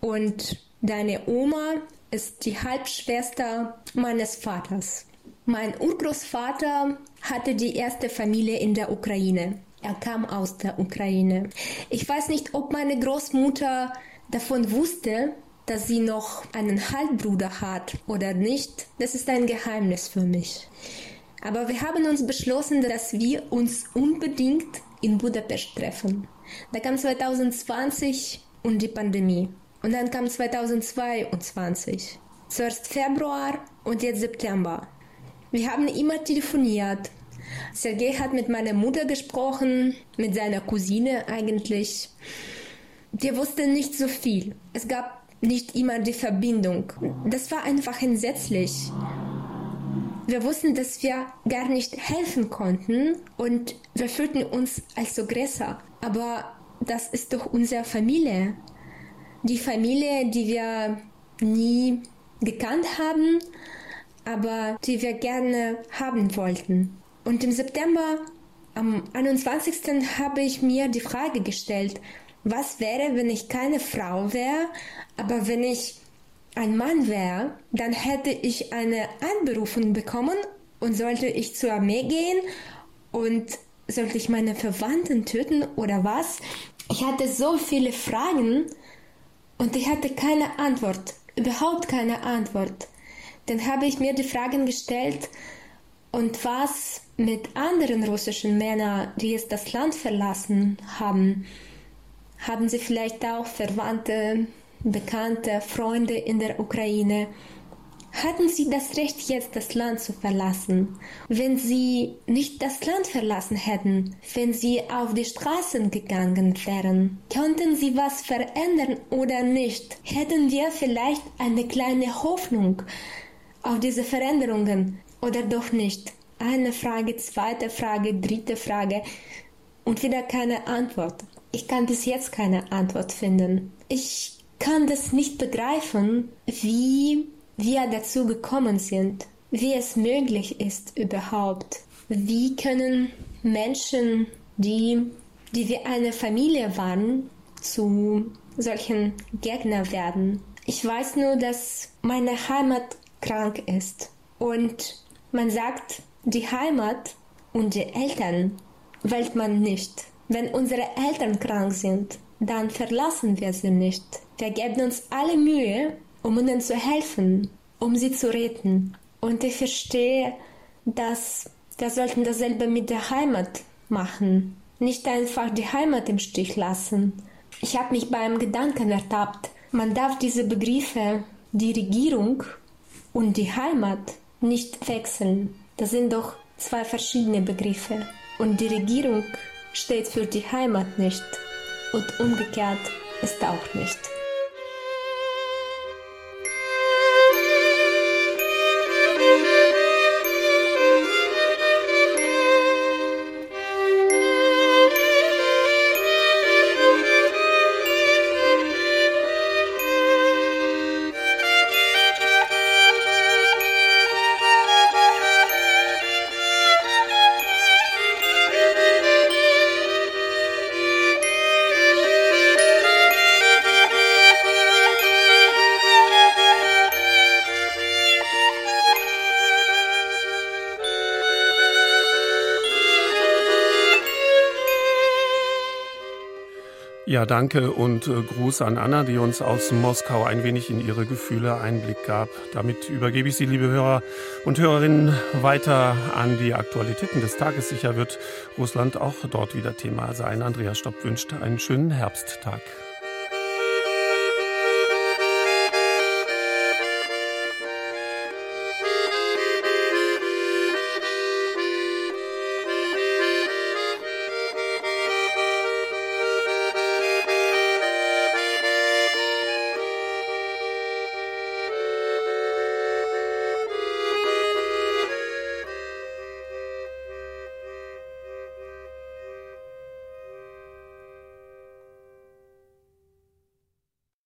und deine Oma ist die Halbschwester meines Vaters. Mein Urgroßvater hatte die erste Familie in der Ukraine. Er kam aus der Ukraine. Ich weiß nicht, ob meine Großmutter davon wusste, dass sie noch einen Halbbruder hat oder nicht, das ist ein Geheimnis für mich. Aber wir haben uns beschlossen, dass wir uns unbedingt in Budapest treffen. Da kam 2020 und die Pandemie. Und dann kam 2022. Zuerst Februar und jetzt September. Wir haben immer telefoniert. Sergei hat mit meiner Mutter gesprochen, mit seiner Cousine eigentlich. Wir wussten nicht so viel. Es gab nicht immer die Verbindung. Das war einfach entsetzlich. Wir wussten, dass wir gar nicht helfen konnten und wir fühlten uns als Aggressor. Aber das ist doch unsere Familie. Die Familie, die wir nie gekannt haben, aber die wir gerne haben wollten. Und im September, am 21. habe ich mir die Frage gestellt, was wäre, wenn ich keine Frau wäre, aber wenn ich ein Mann wäre, dann hätte ich eine Anberufung bekommen und sollte ich zur Armee gehen und sollte ich meine Verwandten töten oder was? Ich hatte so viele Fragen und ich hatte keine Antwort, überhaupt keine Antwort. Dann habe ich mir die Fragen gestellt, und was mit anderen russischen Männern, die jetzt das Land verlassen haben? Haben sie vielleicht auch Verwandte, Bekannte, Freunde in der Ukraine? Hatten sie das Recht, jetzt das Land zu verlassen? Wenn sie nicht das Land verlassen hätten, wenn sie auf die Straßen gegangen wären, könnten sie was verändern oder nicht? Hätten wir vielleicht eine kleine Hoffnung auf diese Veränderungen oder doch nicht? Eine Frage, zweite Frage, dritte Frage und wieder keine Antwort. Ich kann bis jetzt keine Antwort finden. Ich kann das nicht begreifen, wie wir dazu gekommen sind, wie es möglich ist überhaupt. Wie können Menschen, die, die wie eine Familie waren, zu solchen Gegner werden? Ich weiß nur, dass meine Heimat krank ist. Und man sagt, die Heimat und die Eltern wählt man nicht. Wenn unsere Eltern krank sind, dann verlassen wir sie nicht. Wir geben uns alle Mühe, um ihnen zu helfen, um sie zu retten. Und ich verstehe, dass wir sollten dasselbe mit der Heimat machen. Nicht einfach die Heimat im Stich lassen. Ich habe mich beim Gedanken ertappt, man darf diese Begriffe, die Regierung und die Heimat, nicht wechseln. Das sind doch zwei verschiedene Begriffe. Und die Regierung steht für die Heimat nicht und umgekehrt ist auch nicht. Ja, danke und äh, Gruß an Anna, die uns aus Moskau ein wenig in ihre Gefühle Einblick gab. Damit übergebe ich Sie, liebe Hörer und Hörerinnen, weiter an die Aktualitäten des Tages. Sicher wird Russland auch dort wieder Thema sein. Andreas Stopp wünscht einen schönen Herbsttag.